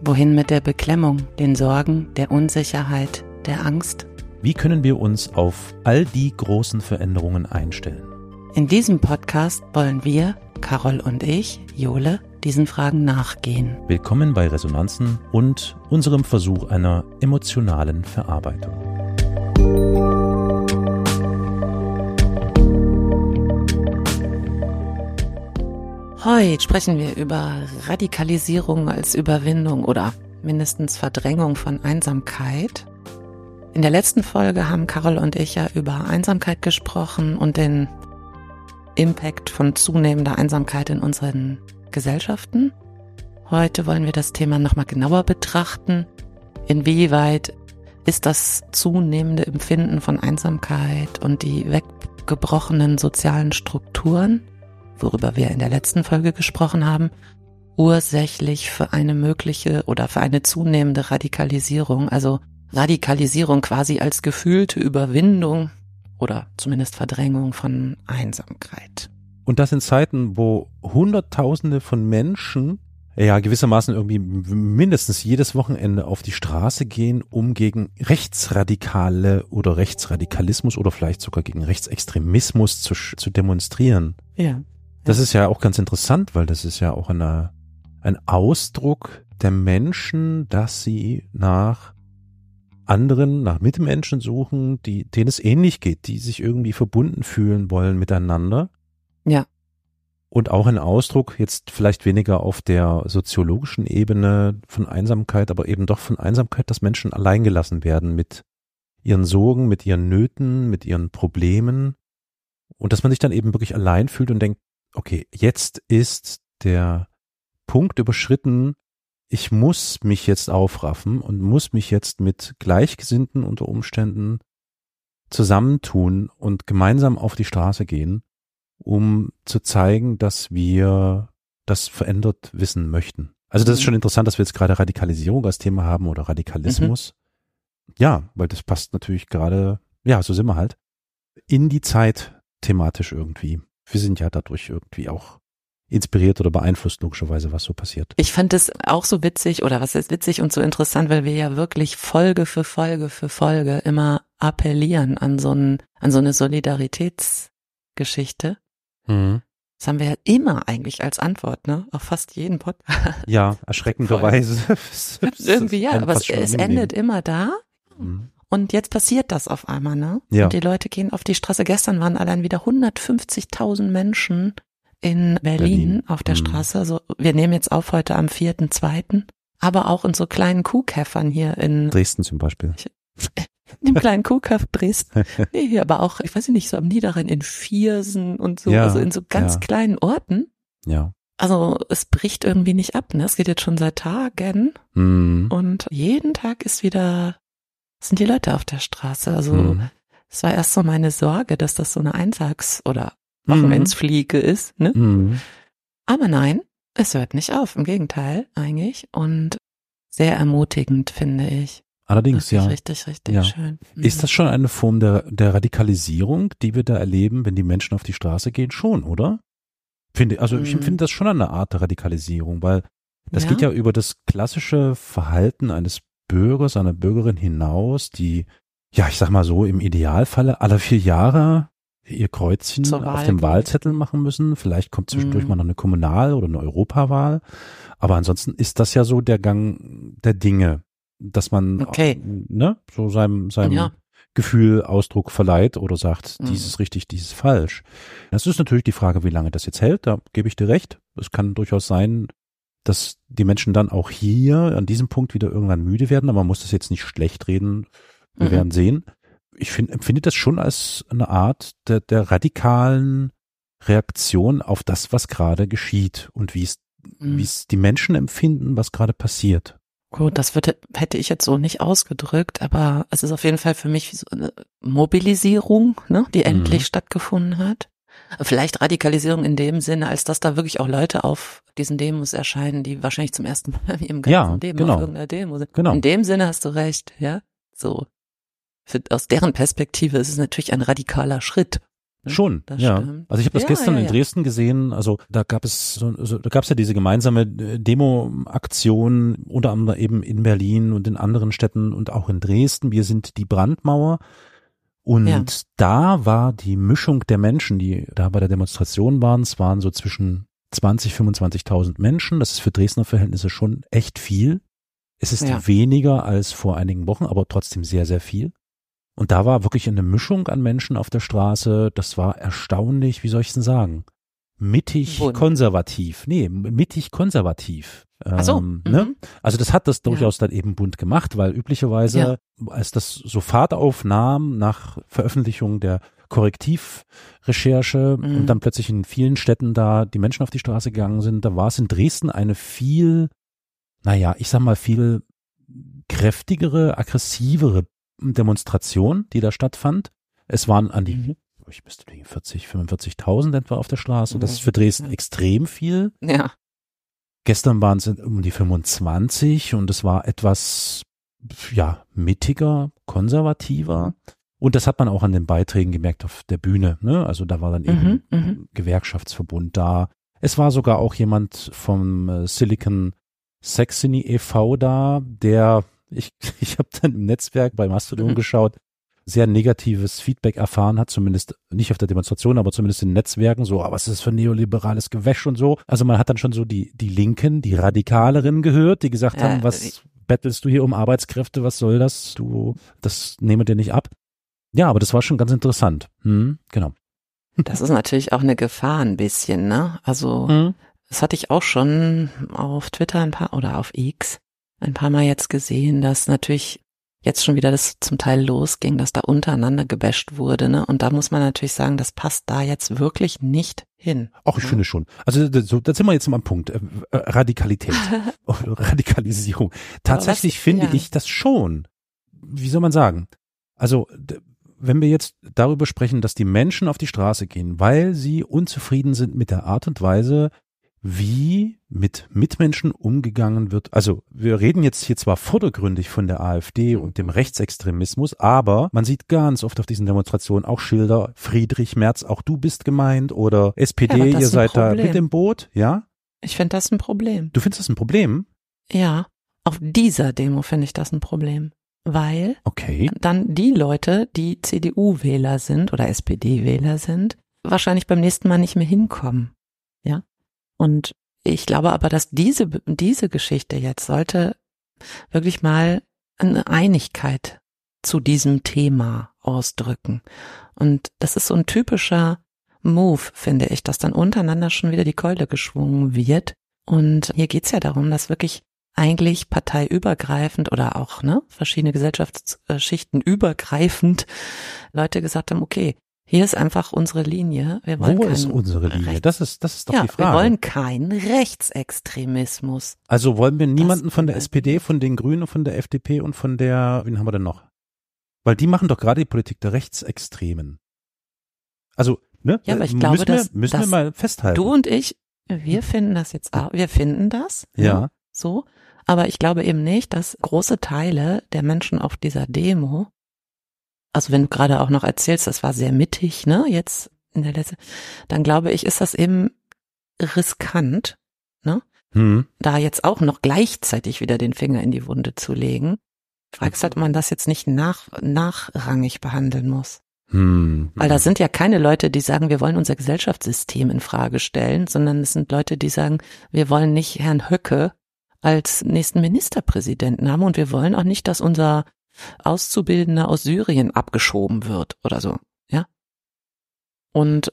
Wohin mit der Beklemmung, den Sorgen, der Unsicherheit, der Angst? Wie können wir uns auf all die großen Veränderungen einstellen? In diesem Podcast wollen wir, Carol und ich, Jole, diesen Fragen nachgehen. Willkommen bei Resonanzen und unserem Versuch einer emotionalen Verarbeitung. Heute sprechen wir über Radikalisierung als Überwindung oder mindestens Verdrängung von Einsamkeit. In der letzten Folge haben Carol und ich ja über Einsamkeit gesprochen und den Impact von zunehmender Einsamkeit in unseren Gesellschaften. Heute wollen wir das Thema nochmal genauer betrachten. Inwieweit ist das zunehmende Empfinden von Einsamkeit und die weggebrochenen sozialen Strukturen worüber wir in der letzten Folge gesprochen haben, ursächlich für eine mögliche oder für eine zunehmende Radikalisierung, also Radikalisierung quasi als gefühlte Überwindung oder zumindest Verdrängung von Einsamkeit. Und das in Zeiten, wo Hunderttausende von Menschen ja gewissermaßen irgendwie mindestens jedes Wochenende auf die Straße gehen, um gegen Rechtsradikale oder Rechtsradikalismus oder vielleicht sogar gegen Rechtsextremismus zu, zu demonstrieren. Ja. Das ist ja auch ganz interessant, weil das ist ja auch eine, ein Ausdruck der Menschen, dass sie nach anderen, nach Mitmenschen suchen, die, denen es ähnlich geht, die sich irgendwie verbunden fühlen wollen miteinander. Ja. Und auch ein Ausdruck, jetzt vielleicht weniger auf der soziologischen Ebene von Einsamkeit, aber eben doch von Einsamkeit, dass Menschen alleingelassen werden mit ihren Sorgen, mit ihren Nöten, mit ihren Problemen. Und dass man sich dann eben wirklich allein fühlt und denkt, okay, jetzt ist der Punkt überschritten, ich muss mich jetzt aufraffen und muss mich jetzt mit Gleichgesinnten unter Umständen zusammentun und gemeinsam auf die Straße gehen, um zu zeigen, dass wir das verändert wissen möchten. Also das ist mhm. schon interessant, dass wir jetzt gerade Radikalisierung als Thema haben oder Radikalismus. Mhm. Ja, weil das passt natürlich gerade, ja, so sind wir halt, in die Zeit thematisch irgendwie wir sind ja dadurch irgendwie auch inspiriert oder beeinflusst logischerweise, was so passiert. Ich fand es auch so witzig oder was ist witzig und so interessant, weil wir ja wirklich Folge für Folge für Folge immer appellieren an so, ein, an so eine Solidaritätsgeschichte. Mhm. Das haben wir ja immer eigentlich als Antwort, ne? Auf fast jeden Podcast. Ja, erschreckenderweise. Irgendwie ja, aber es, es endet immer da. Mhm. Und jetzt passiert das auf einmal, ne? Ja. Und die Leute gehen auf die Straße. Gestern waren allein wieder 150.000 Menschen in Berlin, Berlin. auf der mhm. Straße. Also wir nehmen jetzt auf heute am 4.2., aber auch in so kleinen Kuhkäffern hier in Dresden zum Beispiel. In dem kleinen Kuhkaff Dresden. Nee, hier aber auch, ich weiß nicht, so am Niederrhein in Viersen und so, ja, also in so ganz ja. kleinen Orten. Ja. Also es bricht irgendwie nicht ab, ne? Es geht jetzt schon seit Tagen. Mhm. Und jeden Tag ist wieder sind die Leute auf der Straße. Also mhm. es war erst so meine Sorge, dass das so eine Eintags- oder Wochenendsfliege mhm. ist. Ne? Mhm. Aber nein, es hört nicht auf. Im Gegenteil eigentlich. Und sehr ermutigend, finde ich. Allerdings, ja. Richtig, richtig ja. schön. Mhm. Ist das schon eine Form der, der Radikalisierung, die wir da erleben, wenn die Menschen auf die Straße gehen? Schon, oder? Finde, also ich mhm. empfinde das schon eine Art der Radikalisierung, weil das ja. geht ja über das klassische Verhalten eines Bürgers, einer Bürgerin hinaus, die, ja, ich sag mal so, im Idealfalle alle vier Jahre ihr Kreuzchen auf dem Wahlzettel machen müssen. Vielleicht kommt zwischendurch mhm. mal noch eine Kommunal- oder eine Europawahl. Aber ansonsten ist das ja so der Gang der Dinge, dass man okay. ne, so seinem, seinem ja. Gefühl Ausdruck verleiht oder sagt, mhm. dies ist richtig, dies ist falsch. Das ist natürlich die Frage, wie lange das jetzt hält. Da gebe ich dir recht. Es kann durchaus sein, dass die Menschen dann auch hier an diesem Punkt wieder irgendwann müde werden, aber man muss das jetzt nicht schlecht reden. Wir mhm. werden sehen. Ich finde, empfinde das schon als eine Art der, der radikalen Reaktion auf das, was gerade geschieht und wie es, mhm. wie es die Menschen empfinden, was gerade passiert. Gut, das würde, hätte ich jetzt so nicht ausgedrückt, aber es ist auf jeden Fall für mich so eine Mobilisierung, ne, die endlich mhm. stattgefunden hat. Vielleicht Radikalisierung in dem Sinne, als dass da wirklich auch Leute auf diesen Demos erscheinen, die wahrscheinlich zum ersten Mal im ganzen ja, Leben genau. auf irgendeiner Demo sind. Genau. In dem Sinne hast du recht, ja. So. Für, aus deren Perspektive ist es natürlich ein radikaler Schritt. Ne? Schon, das ja. Stimmt. Also ich habe das ja, gestern ja, ja. in Dresden gesehen. Also da gab es so, so da gab es ja diese gemeinsame äh, Demo-Aktion, unter anderem eben in Berlin und in anderen Städten und auch in Dresden. Wir sind die Brandmauer. Und da war die Mischung der Menschen, die da bei der Demonstration waren, es waren so zwischen 20, 25.000 Menschen. Das ist für Dresdner Verhältnisse schon echt viel. Es ist weniger als vor einigen Wochen, aber trotzdem sehr, sehr viel. Und da war wirklich eine Mischung an Menschen auf der Straße. Das war erstaunlich, wie soll ich denn sagen? Mittig Bund. konservativ. Nee, mittig konservativ. Ach so. Ähm, ne? Mhm. Also das hat das durchaus ja. dann eben bunt gemacht, weil üblicherweise, ja. als das so Fahrt aufnahm nach Veröffentlichung der Korrektivrecherche mhm. und dann plötzlich in vielen Städten da die Menschen auf die Straße gegangen sind, da war es in Dresden eine viel, naja, ich sag mal viel kräftigere, aggressivere Demonstration, die da stattfand. Es waren an die, mhm. ich müsste 40, 45.000 etwa auf der Straße. Das ist für Dresden ja. extrem viel. Ja. Gestern waren es um die 25 und es war etwas, ja, mittiger, konservativer. Und das hat man auch an den Beiträgen gemerkt auf der Bühne. Ne? Also da war dann eben mhm, mhm. Gewerkschaftsverbund da. Es war sogar auch jemand vom äh, Silicon Saxony e.V. da, der ich, ich habe dann im Netzwerk bei Mastodon mhm. geschaut, sehr negatives Feedback erfahren hat, zumindest nicht auf der Demonstration, aber zumindest in Netzwerken, so, aber was ist das für neoliberales Gewäsch und so. Also man hat dann schon so die, die Linken, die Radikaleren gehört, die gesagt haben, was bettelst du hier um Arbeitskräfte, was soll das? Du, das nehme dir nicht ab. Ja, aber das war schon ganz interessant. Hm, genau. Das ist natürlich auch eine Gefahr ein bisschen, ne? Also, hm. das hatte ich auch schon auf Twitter ein paar oder auf X ein paar Mal jetzt gesehen, dass natürlich jetzt schon wieder das zum Teil losging, dass da untereinander gebasht wurde, ne? Und da muss man natürlich sagen, das passt da jetzt wirklich nicht hin. Ach, ich ne? finde schon. Also so, da sind wir jetzt mal am Punkt. Äh, äh Radikalität, Radikalisierung. Tatsächlich was, finde ja. ich das schon. Wie soll man sagen? Also wenn wir jetzt darüber sprechen, dass die Menschen auf die Straße gehen, weil sie unzufrieden sind mit der Art und Weise, wie mit Mitmenschen umgegangen wird. Also wir reden jetzt hier zwar vordergründig von der AfD und dem Rechtsextremismus, aber man sieht ganz oft auf diesen Demonstrationen auch Schilder, Friedrich Merz, auch du bist gemeint oder SPD, ja, ihr seid da mit im Boot, ja? Ich finde das ein Problem. Du findest das ein Problem? Ja, auf dieser Demo finde ich das ein Problem. Weil okay. dann die Leute, die CDU-Wähler sind oder SPD-Wähler sind, wahrscheinlich beim nächsten Mal nicht mehr hinkommen. Und ich glaube aber, dass diese, diese Geschichte jetzt sollte wirklich mal eine Einigkeit zu diesem Thema ausdrücken. Und das ist so ein typischer Move, finde ich, dass dann untereinander schon wieder die Keule geschwungen wird. Und hier geht's ja darum, dass wirklich eigentlich parteiübergreifend oder auch ne, verschiedene Gesellschaftsschichten übergreifend Leute gesagt haben, okay, hier ist einfach unsere Linie. Wir wollen Wo ist unsere Linie? Rechts das ist, das ist doch ja, die Frage. Wir wollen keinen Rechtsextremismus. Also wollen wir niemanden von der SPD, von den Grünen, von der FDP und von der, wen haben wir denn noch? Weil die machen doch gerade die Politik der Rechtsextremen. Also, ne? Ja, aber ich glaube, müssen wir, dass, müssen dass wir mal festhalten. Du und ich, wir finden das jetzt auch, wir finden das. Ja. ja. Ne, so. Aber ich glaube eben nicht, dass große Teile der Menschen auf dieser Demo also wenn du gerade auch noch erzählst, das war sehr mittig, ne, jetzt in der letzten, dann glaube ich, ist das eben riskant, ne, hm. da jetzt auch noch gleichzeitig wieder den Finger in die Wunde zu legen. Fragst halt, ob man das jetzt nicht nach, nachrangig behandeln muss. Hm. Weil da sind ja keine Leute, die sagen, wir wollen unser Gesellschaftssystem in Frage stellen, sondern es sind Leute, die sagen, wir wollen nicht Herrn Höcke als nächsten Ministerpräsidenten haben und wir wollen auch nicht, dass unser Auszubildender aus Syrien abgeschoben wird oder so, ja. Und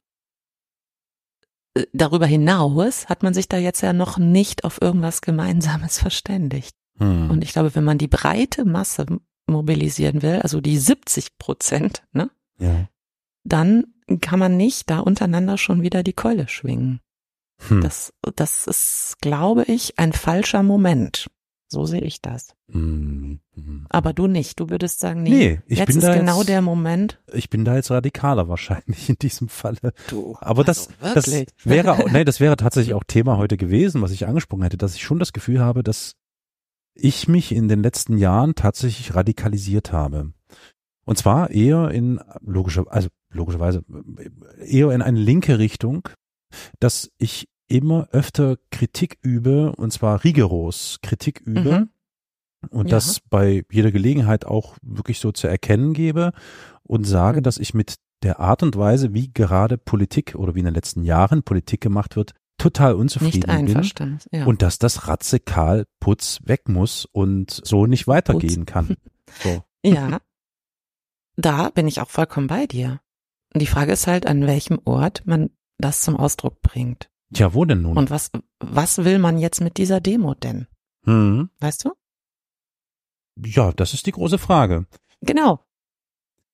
äh, darüber hinaus hat man sich da jetzt ja noch nicht auf irgendwas Gemeinsames verständigt. Hm. Und ich glaube, wenn man die breite Masse mobilisieren will, also die 70 Prozent, ne, ja. dann kann man nicht da untereinander schon wieder die Keule schwingen. Hm. Das, das ist, glaube ich, ein falscher Moment. So sehe ich das. Hm, hm. Aber du nicht. Du würdest sagen, nee, Nee, ich jetzt bin ist da genau jetzt- der Moment. Ich bin da jetzt radikaler wahrscheinlich in diesem Falle. Du, Aber das, also das wäre auch, nee, das wäre tatsächlich auch Thema heute gewesen, was ich angesprochen hätte, dass ich schon das Gefühl habe, dass ich mich in den letzten Jahren tatsächlich radikalisiert habe. Und zwar eher in logischer, also logischerweise eher in eine linke Richtung, dass ich immer öfter Kritik übe und zwar rigoros Kritik übe Mhm. und Ja. das bei jeder Gelegenheit auch wirklich so zu erkennen gebe und sage, dass ich mit der Art und Weise, wie gerade Politik oder wie in den letzten Jahren Politik gemacht wird, total unzufrieden Nicht bin einverstanden. Ja. und dass das radikal Putz weg muss und so nicht weitergehen kann. So. ja. Da bin ich auch vollkommen bei dir. Die Frage ist halt, an welchem Ort man das zum Ausdruck bringt. Tja, wo denn nun? Und was, was will man jetzt mit dieser Demo denn? Hm. Weißt du? Ja, das ist die große Frage. Genau.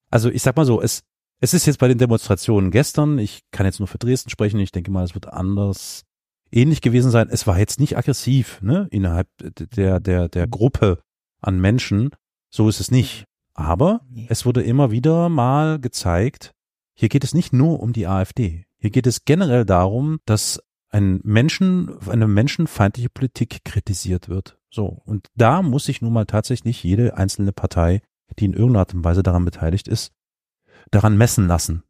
Also ich sag mal so, es, es ist jetzt bei den Demonstrationen gestern, ich kann jetzt nur für Dresden sprechen, ich denke mal, es wird anders ähnlich gewesen sein. Es war jetzt nicht aggressiv, ne, innerhalb der, der, der Gruppe an Menschen. So ist es nicht. Aber es wurde immer wieder mal gezeigt, hier geht es nicht nur um die AfD. Hier geht es generell darum, dass ein Menschen, eine menschenfeindliche Politik kritisiert wird. So. Und da muss sich nun mal tatsächlich jede einzelne Partei, die in irgendeiner Art und Weise daran beteiligt ist, daran messen lassen.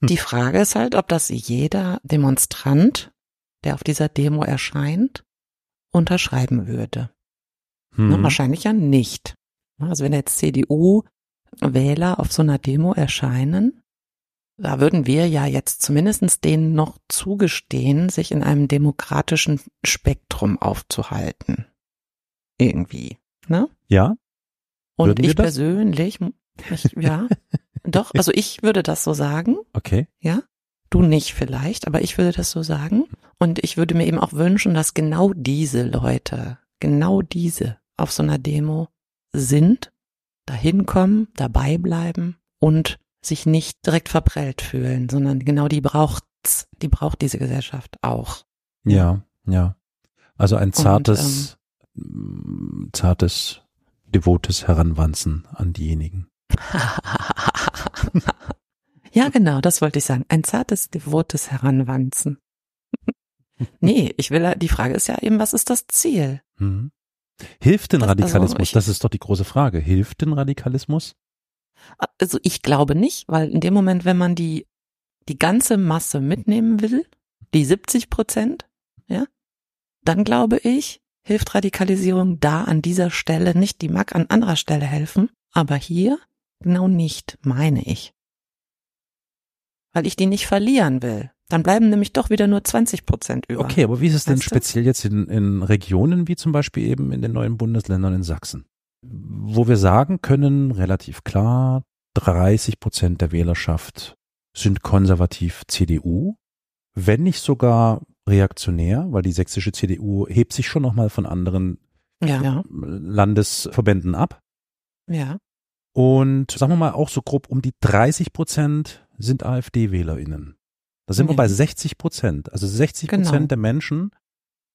Die Frage ist halt, ob das jeder Demonstrant, der auf dieser Demo erscheint, unterschreiben würde. Hm. Ne, wahrscheinlich ja nicht. Also wenn jetzt CDU-Wähler auf so einer Demo erscheinen, da würden wir ja jetzt zumindestens denen noch zugestehen, sich in einem demokratischen Spektrum aufzuhalten. Irgendwie. Ne? Ja, Und Würden ich persönlich, ich, ja, doch, also ich würde das so sagen, okay. ja. Du nicht vielleicht, aber ich würde das so sagen. Und ich würde mir eben auch wünschen, dass genau diese Leute, genau diese auf so einer Demo sind, dahin kommen, dabei bleiben und sich nicht direkt verprellt fühlen, sondern genau die braucht's, die braucht diese Gesellschaft auch. Ja, ja. Also ein zartes, mm, zartes, devotes Heranwanzen an diejenigen. ja, genau, das wollte ich sagen. Ein zartes, devotes Heranwanzen. nee, ich will, die Frage ist ja eben, was ist das Ziel? Hm. Hilft denn Das- also Radikalismus? ich- das ist doch die große Frage. Hilft denn Radikalismus? Also ich glaube nicht, weil in dem Moment, wenn man die, die ganze Masse mitnehmen will, die 70 Prozent, ja, dann glaube ich, hilft Radikalisierung da an dieser Stelle nicht. Die mag an anderer Stelle helfen, aber hier genau nicht, meine ich. Weil ich die nicht verlieren will. Dann bleiben nämlich doch wieder nur 20 Prozent über. Okay, aber wie ist es denn Weißt du? speziell jetzt in, in Regionen wie zum Beispiel eben in den neuen Bundesländern in Sachsen? Wo wir sagen können, relativ klar, 30 Prozent der Wählerschaft sind konservativ CDU, wenn nicht sogar reaktionär, weil die sächsische CDU hebt sich schon nochmal von anderen Ja, Landesverbänden ab. ja. Und sagen wir mal auch so grob um die 30 Prozent sind AfD-WählerInnen. Da sind wir Ja. bei 60 Prozent. Also 60 Prozent Genau. der Menschen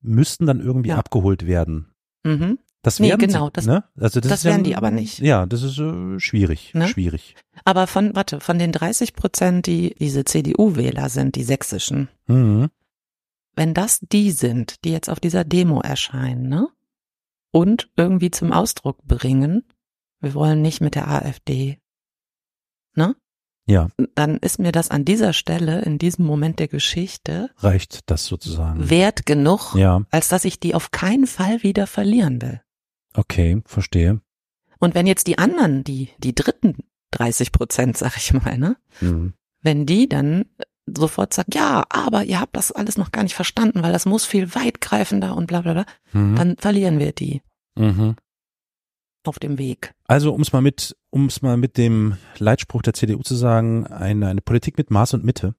müssten dann irgendwie Ja. abgeholt werden. Mhm. Das Nee, werden genau, sie, das- ne? Also das, das ist ja, werden die aber nicht. Ja, das ist äh, schwierig, Ne? schwierig. Aber von, warte, von den 30 Prozent, die diese CDU-Wähler sind, die sächsischen, Mhm. wenn das die sind, die jetzt auf dieser Demo erscheinen, ne? Und irgendwie zum Ausdruck bringen, wir wollen nicht mit der AfD, ne? Ja, Dann ist mir das an dieser Stelle, in diesem Moment der Geschichte, reicht das sozusagen. wert genug, Ja, als dass ich die auf keinen Fall wieder verlieren will. Okay, verstehe. Und wenn jetzt die anderen, die, die dritten 30 Prozent, sag ich mal, ne? Mhm. wenn die dann sofort sagt, ja, aber ihr habt das alles noch gar nicht verstanden, weil das muss viel weitgreifender und bla bla bla, Mhm. dann verlieren wir die Mhm. auf dem Weg. Also um es mal mit, um es mal mit dem Leitspruch der CDU zu sagen, eine, eine Politik mit Maß und Mitte.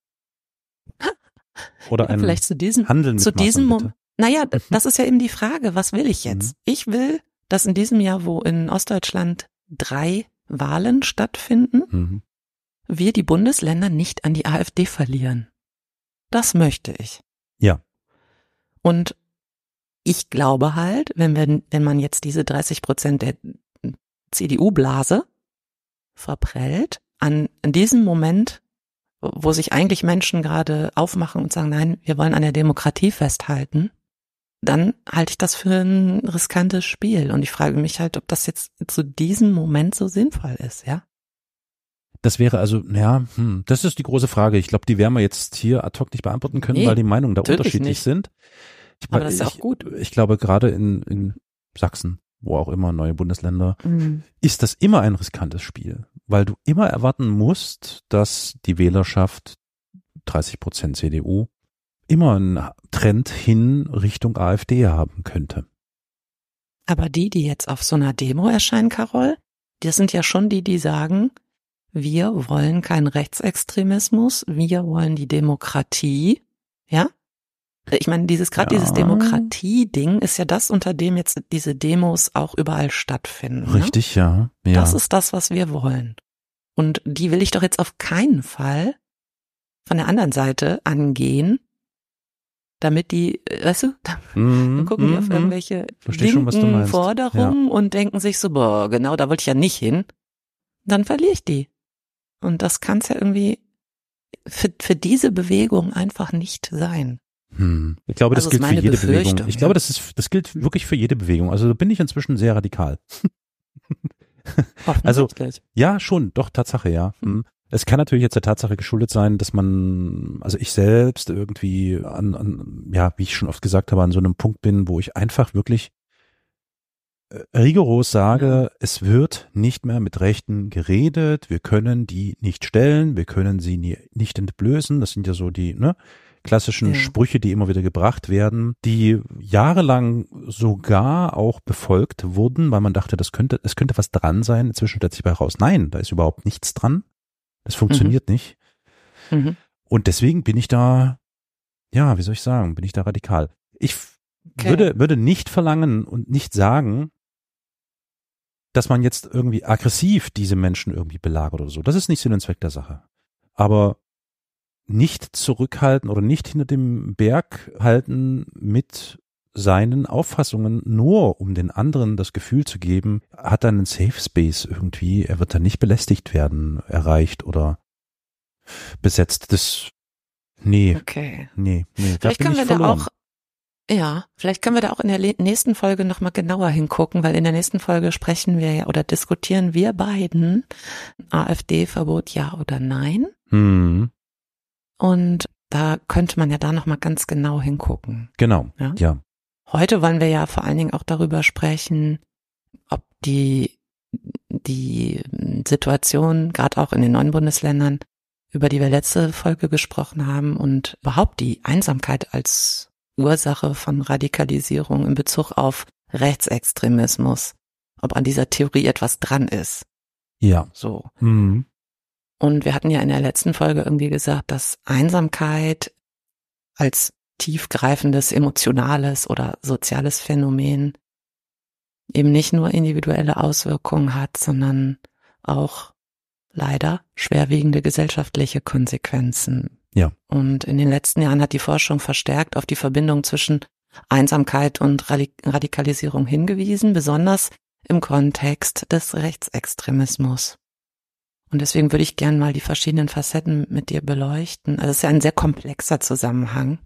Oder Ja, ein vielleicht zu diesem, Handeln mit zu Maß diesem und Moment. Mitte. Naja, das ist ja eben die Frage, was will ich jetzt? Mhm. Ich will, dass in diesem Jahr, wo in Ostdeutschland drei Wahlen stattfinden, Mhm. wir die Bundesländer nicht an die AfD verlieren. Das möchte ich. Ja. Und ich glaube halt, wenn wir, wenn man jetzt diese 30 Prozent der CDU-Blase verprellt, an diesem Moment, wo sich eigentlich Menschen gerade aufmachen und sagen, nein, wir wollen an der Demokratie festhalten, dann halte ich das für ein riskantes Spiel. Und ich frage mich halt, ob das jetzt zu diesem Moment so sinnvoll ist, ja? Das wäre also, ja, hm, das ist die große Frage. Ich glaube, die werden wir jetzt hier ad hoc nicht beantworten können, nee, weil die Meinungen da unterschiedlich nicht. sind. Ich, Aber das ist auch gut. Ich glaube, gerade in, in Sachsen, wo auch immer, neue Bundesländer, mhm. ist das immer ein riskantes Spiel, weil du immer erwarten musst, dass die Wählerschaft 30 Prozent CDU immer einen Trend hin Richtung AfD haben könnte. Aber die, die jetzt auf so einer Demo erscheinen, Carol, das sind ja schon die, die sagen, wir wollen keinen Rechtsextremismus, wir wollen die Demokratie, ja? Ich meine, dieses gerade ja. dieses Demokratie-Ding ist ja das, unter dem jetzt diese Demos auch überall stattfinden. Ne? Richtig, ne? ja. ja. Das ist das, was wir wollen. Und die will ich doch jetzt auf keinen Fall von der anderen Seite angehen, damit die, weißt du, dann mm, gucken die auf mhm. irgendwelche linken schon, Forderungen ja. und denken sich so, boah, genau, da wollte ich ja nicht hin. Dann verliere ich die. Und das kann es ja irgendwie für, für diese Bewegung einfach nicht sein. Hm. Ich glaube, das also gilt für jede Bewegung. Ich glaube, das ist, das gilt wirklich für jede Bewegung. Also bin ich inzwischen sehr radikal. also ja, schon, doch Tatsache, ja. Hm. Es kann natürlich jetzt der Tatsache geschuldet sein, dass man, also ich selbst irgendwie an, an, ja, wie ich schon oft gesagt habe, an so einem Punkt bin, wo ich einfach wirklich äh, rigoros sage, es wird nicht mehr mit Rechten geredet, wir können die nicht stellen, wir können sie nie, nicht entblößen, das sind ja so die, ne, klassischen ja. Sprüche, die immer wieder gebracht werden, die jahrelang sogar auch befolgt wurden, weil man dachte, das könnte, es könnte was dran sein. Inzwischen stellt sich bei raus, nein, da ist überhaupt nichts dran. Das funktioniert mhm. nicht. Mhm. Und deswegen bin ich da, ja, wie soll ich sagen, bin ich da radikal. Ich okay. würde, würde nicht verlangen und nicht sagen, dass man jetzt irgendwie aggressiv diese Menschen irgendwie belagert oder so. Das ist nicht Sinn und Zweck der Sache. Aber nicht zurückhalten oder nicht hinter dem Berg halten mit seinen Auffassungen, nur um den anderen das Gefühl zu geben, hat er einen Safe Space irgendwie, er wird da nicht belästigt werden, erreicht oder besetzt. Das, nee. Okay. Nee, nee. Vielleicht können wir verloren. da auch, ja, vielleicht können wir da auch in der nächsten Folge nochmal genauer hingucken, weil in der nächsten Folge sprechen wir ja oder diskutieren wir beiden AfD-Verbot ja oder nein. Hm. Und da könnte man ja da nochmal ganz genau hingucken. Genau. Ja? ja. Heute wollen wir ja vor allen Dingen auch darüber sprechen, ob die, die Situation, gerade auch in den neuen Bundesländern, über die wir letzte Folge gesprochen haben und überhaupt die Einsamkeit als Ursache von Radikalisierung in Bezug auf Rechtsextremismus, ob an dieser Theorie etwas dran ist. Ja. So. Mhm. Und wir hatten ja in der letzten Folge irgendwie gesagt, dass Einsamkeit als tiefgreifendes emotionales oder soziales Phänomen eben nicht nur individuelle Auswirkungen hat, sondern auch leider schwerwiegende gesellschaftliche Konsequenzen. Ja. Und in den letzten Jahren hat die Forschung verstärkt auf die Verbindung zwischen Einsamkeit und Radikalisierung hingewiesen, besonders im Kontext des Rechtsextremismus. Und deswegen würde ich gern mal die verschiedenen Facetten mit dir beleuchten. Also es ist ja ein sehr komplexer Zusammenhang.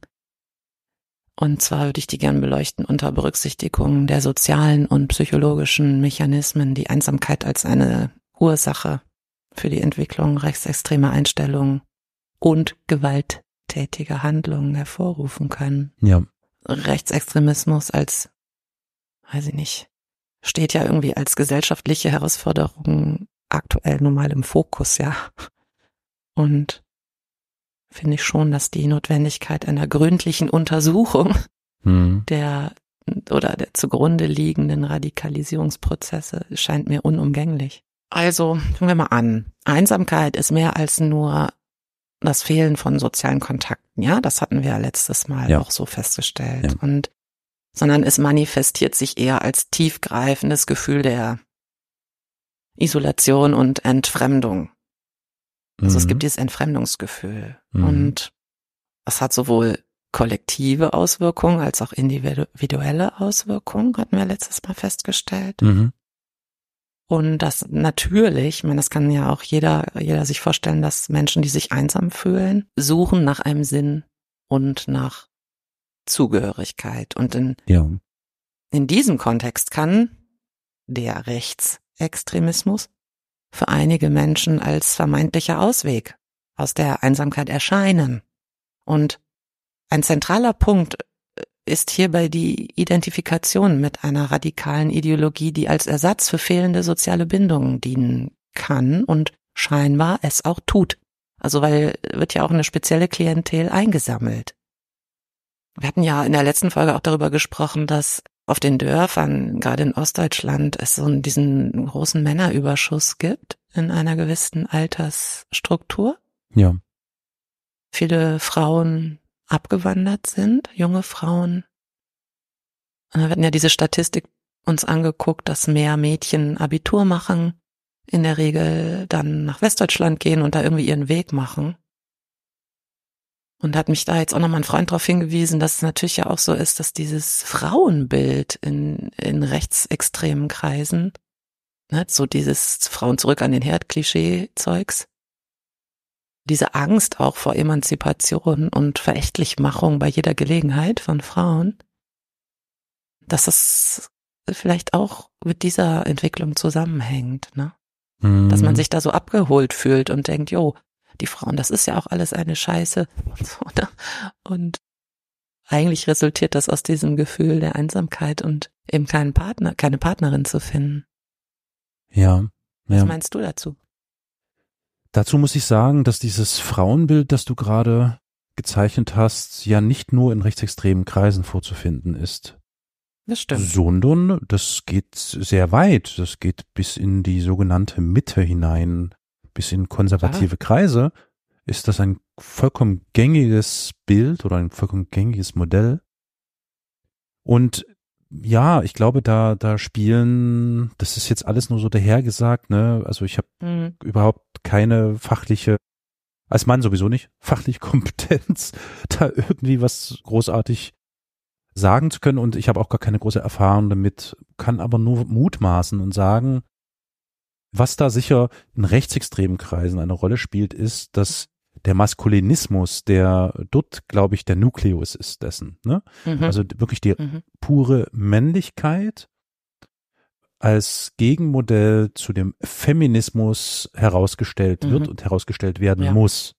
Und zwar würde ich die gern beleuchten unter Berücksichtigung der sozialen und psychologischen Mechanismen, die Einsamkeit als eine Ursache für die Entwicklung rechtsextremer Einstellungen und gewalttätige Handlungen hervorrufen können. Ja. Rechtsextremismus als, weiß ich nicht, steht ja irgendwie als gesellschaftliche Herausforderung aktuell nun mal im Fokus, ja. Und finde ich schon, dass die Notwendigkeit einer gründlichen Untersuchung hm. der oder der zugrunde liegenden Radikalisierungsprozesse scheint mir unumgänglich. Also, fangen wir mal an. Einsamkeit ist mehr als nur das Fehlen von sozialen Kontakten, ja, das hatten wir ja letztes Mal ja. auch so festgestellt. Ja. Und sondern es manifestiert sich eher als tiefgreifendes Gefühl der Isolation und Entfremdung. Also mhm. es gibt dieses Entfremdungsgefühl. Mhm. Und es hat sowohl kollektive Auswirkungen als auch individuelle Auswirkungen, hatten wir letztes Mal festgestellt. Mhm. Und das natürlich, ich meine, das kann ja auch jeder, jeder sich vorstellen, dass Menschen, die sich einsam fühlen, suchen nach einem Sinn und nach Zugehörigkeit. Und in, Ja. in diesem Kontext kann der Rechtsextremismus für einige Menschen als vermeintlicher Ausweg aus der Einsamkeit erscheinen. Und ein zentraler Punkt ist hierbei die Identifikation mit einer radikalen Ideologie, die als Ersatz für fehlende soziale Bindungen dienen kann und scheinbar es auch tut. Also weil wird ja auch eine spezielle Klientel eingesammelt. Wir hatten ja in der letzten Folge auch darüber gesprochen, dass auf den Dörfern, gerade in Ostdeutschland, es so diesen großen Männerüberschuss gibt in einer gewissen Altersstruktur. Ja. Viele Frauen abgewandert sind, junge Frauen. Und wir hatten ja diese Statistik uns angeguckt, dass mehr Mädchen Abitur machen, in der Regel dann nach Westdeutschland gehen und da irgendwie ihren Weg machen. Und hat mich da jetzt auch nochmal ein Freund darauf hingewiesen, dass es natürlich ja auch so ist, dass dieses Frauenbild in, in rechtsextremen Kreisen, ne, so dieses Frauen zurück an den Herd Klischee-Zeugs, diese Angst auch vor Emanzipation und Verächtlichmachung bei jeder Gelegenheit von Frauen, dass das vielleicht auch mit dieser Entwicklung zusammenhängt, ne? Dass man Mhm. sich da so abgeholt fühlt und denkt, jo, die Frauen, das ist ja auch alles eine Scheiße und so, ne? Und eigentlich resultiert das aus diesem Gefühl der Einsamkeit und eben keinen Partner, keine Partnerin zu finden. Ja. Was ja. meinst du dazu? Dazu muss ich sagen, dass dieses Frauenbild, das du gerade gezeichnet hast, ja nicht nur in rechtsextremen Kreisen vorzufinden ist, Das stimmt. sondern das geht sehr weit. Das geht bis in die sogenannte Mitte hinein, bis in konservative Kreise. Ist das ein vollkommen gängiges Bild oder ein vollkommen gängiges Modell? Und ja, ich glaube, da, da spielen, das ist jetzt alles nur so dahergesagt, ne? Also ich habe Mhm. überhaupt keine fachliche, als Mann sowieso nicht, fachliche Kompetenz, da irgendwie was großartig sagen zu können und ich habe auch gar keine große Erfahrung damit, kann aber nur mutmaßen und sagen, was da sicher in rechtsextremen Kreisen eine Rolle spielt, ist, dass der Maskulinismus, der dort, glaube ich, der Nukleus ist dessen. Ne? Mhm. Also wirklich die mhm. pure Männlichkeit als Gegenmodell zu dem Feminismus herausgestellt Mhm. wird und herausgestellt werden Ja. muss.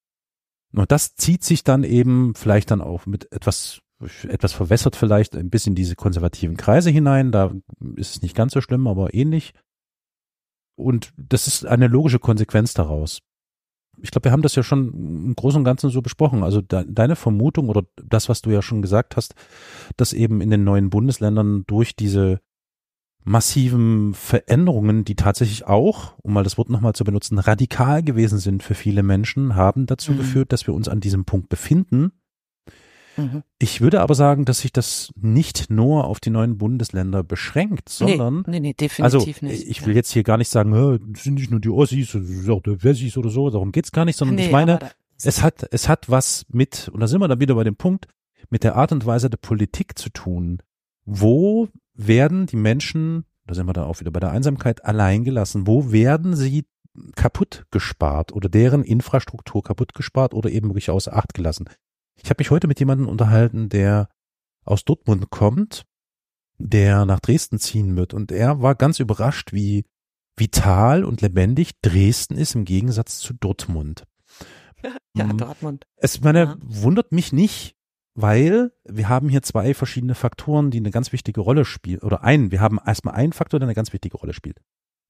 Und das zieht sich dann eben vielleicht dann auch mit etwas, etwas verwässert vielleicht ein bisschen diese konservativen Kreise hinein. Da ist es nicht ganz so schlimm, aber ähnlich. Und das ist eine logische Konsequenz daraus. Ich glaube, wir haben das ja schon im Großen und Ganzen so besprochen. Also de deine Vermutung oder das, was du ja schon gesagt hast, dass eben in den neuen Bundesländern durch diese massiven Veränderungen, die tatsächlich auch, um mal das Wort nochmal zu benutzen, radikal gewesen sind für viele Menschen, haben dazu Mhm. geführt, dass wir uns an diesem Punkt befinden. Mhm. Ich würde aber sagen, dass sich das nicht nur auf die neuen Bundesländer beschränkt, sondern nee, nee, nee, also definitiv nicht. ich will jetzt hier gar nicht sagen, "Hä, das sind nicht nur die Ossis, die Wessis oder so, darum geht's gar nicht, sondern Nee, ich meine, es hat, es hat was mit, und da sind wir dann wieder bei dem Punkt, mit der Art und Weise der Politik zu tun. Wo werden die Menschen, da sind wir dann auch wieder bei der Einsamkeit, allein gelassen? Wo werden sie kaputt gespart oder deren Infrastruktur kaputt gespart oder eben wirklich außer Acht gelassen? Ich habe mich heute mit jemandem unterhalten, der aus Dortmund kommt, der nach Dresden ziehen wird und er war ganz überrascht, wie vital und lebendig Dresden ist im Gegensatz zu Dortmund. ja, Mhm. Dortmund. Es meine, Ja. wundert mich nicht, weil wir haben hier zwei verschiedene Faktoren, die eine ganz wichtige Rolle spielen. Oder einen, wir haben erstmal einen Faktor, der eine ganz wichtige Rolle spielt.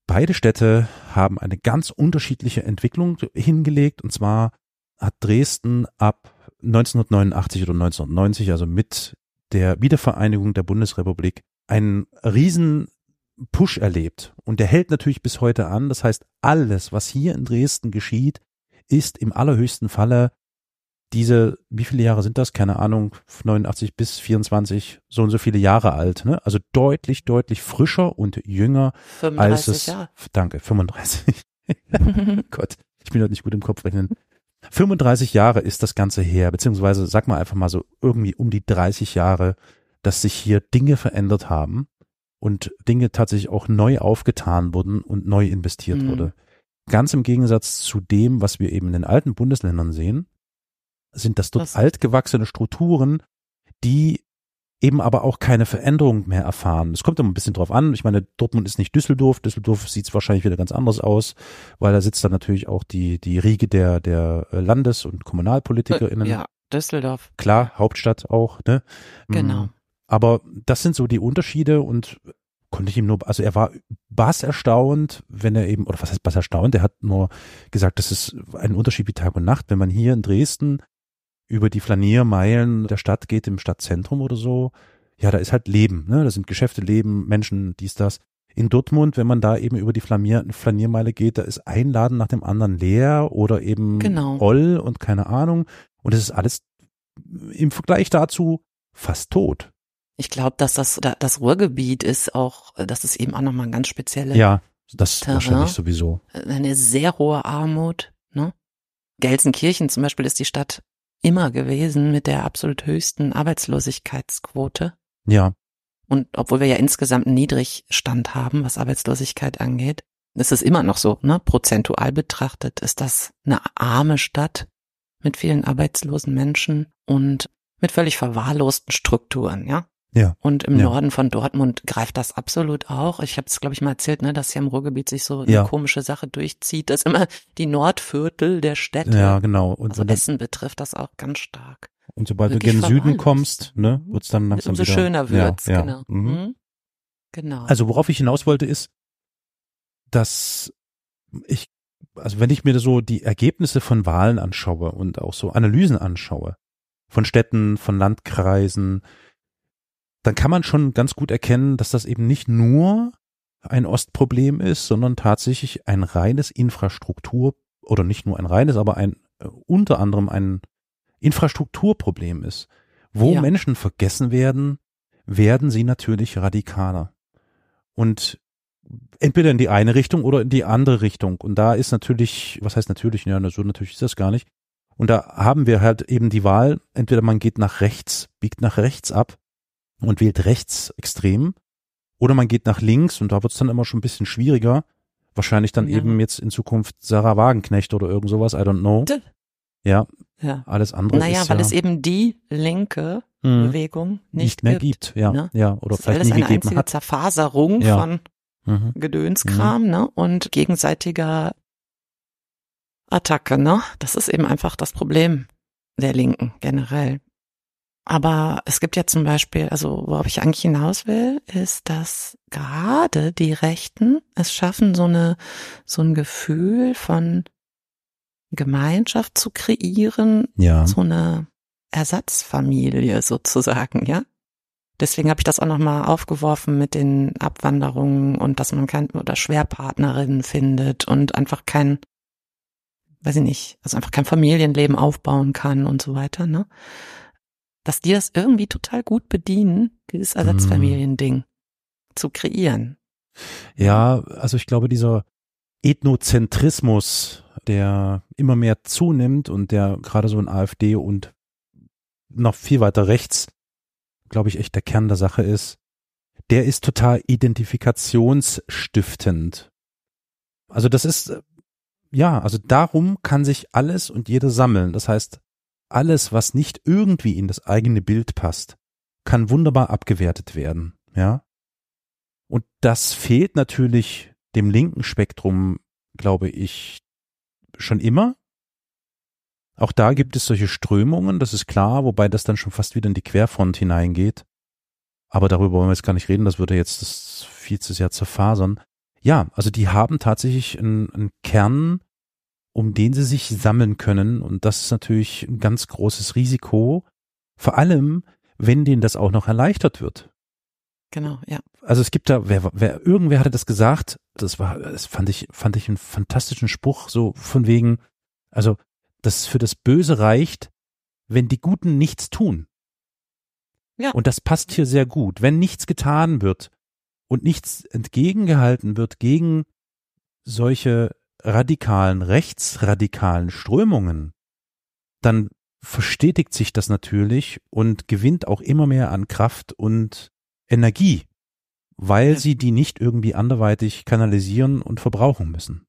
Beide Städte haben eine ganz unterschiedliche Entwicklung hingelegt. Und zwar hat Dresden ab 1989 oder 1990, also mit der Wiedervereinigung der Bundesrepublik, einen riesen Push erlebt. Und der hält natürlich bis heute an. Das heißt, alles, was hier in Dresden geschieht, ist im allerhöchsten Falle diese, wie viele Jahre sind das? Keine Ahnung, 89 bis 24, so und so viele Jahre alt. Ne? Also deutlich, deutlich frischer und jünger als 35 es. Jahre. Danke, 35. Gott, ich bin heute nicht gut im Kopf rechnen. 35 Jahre ist das Ganze her, beziehungsweise sag mal einfach mal so irgendwie um die 30 Jahre, dass sich hier Dinge verändert haben und Dinge tatsächlich auch neu aufgetan wurden und neu investiert mhm. wurde. Ganz im Gegensatz zu dem, was wir eben in den alten Bundesländern sehen, sind das dort was? altgewachsene Strukturen, die eben aber auch keine Veränderung mehr erfahren. Es kommt immer ein bisschen drauf an. Ich meine, Dortmund ist nicht Düsseldorf. Düsseldorf sieht es wahrscheinlich wieder ganz anders aus, weil da sitzt dann natürlich auch die, die Riege der, der Landes- und KommunalpolitikerInnen. Ja, Düsseldorf. Klar, Hauptstadt auch, ne? Genau. Mm, aber das sind so die Unterschiede und konnte ich ihm nur, also er war bass erstaunt, wenn er eben, oder was heißt bass erstaunt, er hat nur gesagt, das ist ein Unterschied wie Tag und Nacht, wenn man hier in Dresden über die Flaniermeilen der Stadt geht, im Stadtzentrum oder so, ja, da ist halt Leben, ne? Da sind Geschäfte, Leben, Menschen, dies, das. In Dortmund, wenn man da eben über die Flanier Flaniermeile geht, da ist ein Laden nach dem anderen leer oder eben genau. Oll und keine Ahnung. Und es ist alles im Vergleich dazu fast tot. Ich glaube, dass das das Ruhrgebiet ist auch, das ist eben auch nochmal ein ganz spezielles. Ja, das Terrain. wahrscheinlich sowieso. Eine sehr hohe Armut. Ne? Gelsenkirchen zum Beispiel ist die Stadt immer gewesen mit der absolut höchsten Arbeitslosigkeitsquote. Ja. Und obwohl wir ja insgesamt einen Niedrigstand haben, was Arbeitslosigkeit angeht, ist es immer noch so, ne? Prozentual betrachtet ist das eine arme Stadt mit vielen arbeitslosen Menschen und mit völlig verwahrlosten Strukturen, ja. Ja. Und im ja. Norden von Dortmund greift das absolut auch. Ich habe es, glaube ich, mal erzählt, ne, dass hier im Ruhrgebiet sich so eine ja. komische Sache durchzieht, dass immer die Nordviertel der Städte. Ja, genau. Und also Essen betrifft das auch ganz stark. Und sobald Wirklich du gen Süden kommst, ne, wird's dann langsam Umso wieder. schöner wird's, ja, genau. Mhm. Mhm. Genau. Also worauf ich hinaus wollte ist, dass ich, also wenn ich mir so die Ergebnisse von Wahlen anschaue und auch so Analysen anschaue, von Städten, von Landkreisen, dann kann man schon ganz gut erkennen, dass das eben nicht nur ein Ostproblem ist, sondern tatsächlich ein reines Infrastruktur oder nicht nur ein reines, aber ein äh, unter anderem ein Infrastrukturproblem ist. Wo ja. Menschen vergessen werden, werden sie natürlich radikaler. Und entweder in die eine Richtung oder in die andere Richtung. Und da ist natürlich, was heißt natürlich, ja, so natürlich ist das gar nicht. Und da haben wir halt eben die Wahl, entweder man geht nach rechts, biegt nach rechts ab und wählt rechts extrem, oder man geht nach links und da wird es dann immer schon ein bisschen schwieriger. Wahrscheinlich dann ja. eben jetzt in Zukunft Sarah Wagenknecht oder irgend sowas, I don't know. D ja, ja, alles andere naja, ist weil ja, es eben die linke mh, Bewegung nicht, nicht mehr gibt. gibt. Ja, ne? ja, oder das vielleicht ist alles nie eine gegeben einzige hat. Zerfaserung Ja. von Mhm. Gedönskram, ne? Und gegenseitiger Attacke, ne? Das ist eben einfach das Problem der Linken generell. Aber es gibt ja zum Beispiel, also worauf ich eigentlich hinaus will, ist, dass gerade die Rechten es schaffen, so eine, so ein Gefühl von Gemeinschaft zu kreieren, Ja, so eine Ersatzfamilie sozusagen, ja. Deswegen habe ich das auch nochmal aufgeworfen mit den Abwanderungen und dass man kein oder Schwerpartnerinnen findet und einfach kein, weiß ich nicht, also einfach kein Familienleben aufbauen kann und so weiter, ne? Dass die das irgendwie total gut bedienen, dieses Ersatzfamiliending zu kreieren. ja, also ich glaube, dieser Ethnozentrismus, der immer mehr zunimmt und der gerade so in AfD und noch viel weiter rechts, glaube ich, echt der Kern der Sache ist, der ist total identifikationsstiftend. Also das ist, äh, ja, also darum kann sich alles und jeder sammeln. Das heißt, alles, was nicht irgendwie in das eigene Bild passt, kann wunderbar abgewertet werden, ja. Und das fehlt natürlich dem linken Spektrum, glaube ich, schon immer. Auch da gibt es solche Strömungen, das ist klar, wobei das dann schon fast wieder in die Querfront hineingeht. Aber darüber wollen wir jetzt gar nicht reden, das würde jetzt das viel zu sehr zerfasern. Ja, also die haben tatsächlich einen, einen Kern, um den sie sich sammeln können. Und das ist natürlich ein ganz großes Risiko. Vor allem, wenn denen das auch noch erleichtert wird. Genau, ja. Also es gibt da, wer, wer, irgendwer hatte das gesagt, das war, das fand ich, fand ich einen fantastischen Spruch, so von wegen, also, dass für das Böse reicht, wenn die Guten nichts tun. Ja. Und das passt hier sehr gut. Wenn nichts getan wird und nichts entgegengehalten wird gegen solche radikalen, rechtsradikalen Strömungen, dann verstetigt sich das natürlich und gewinnt auch immer mehr an Kraft und Energie, weil sie die nicht irgendwie anderweitig kanalisieren und verbrauchen müssen.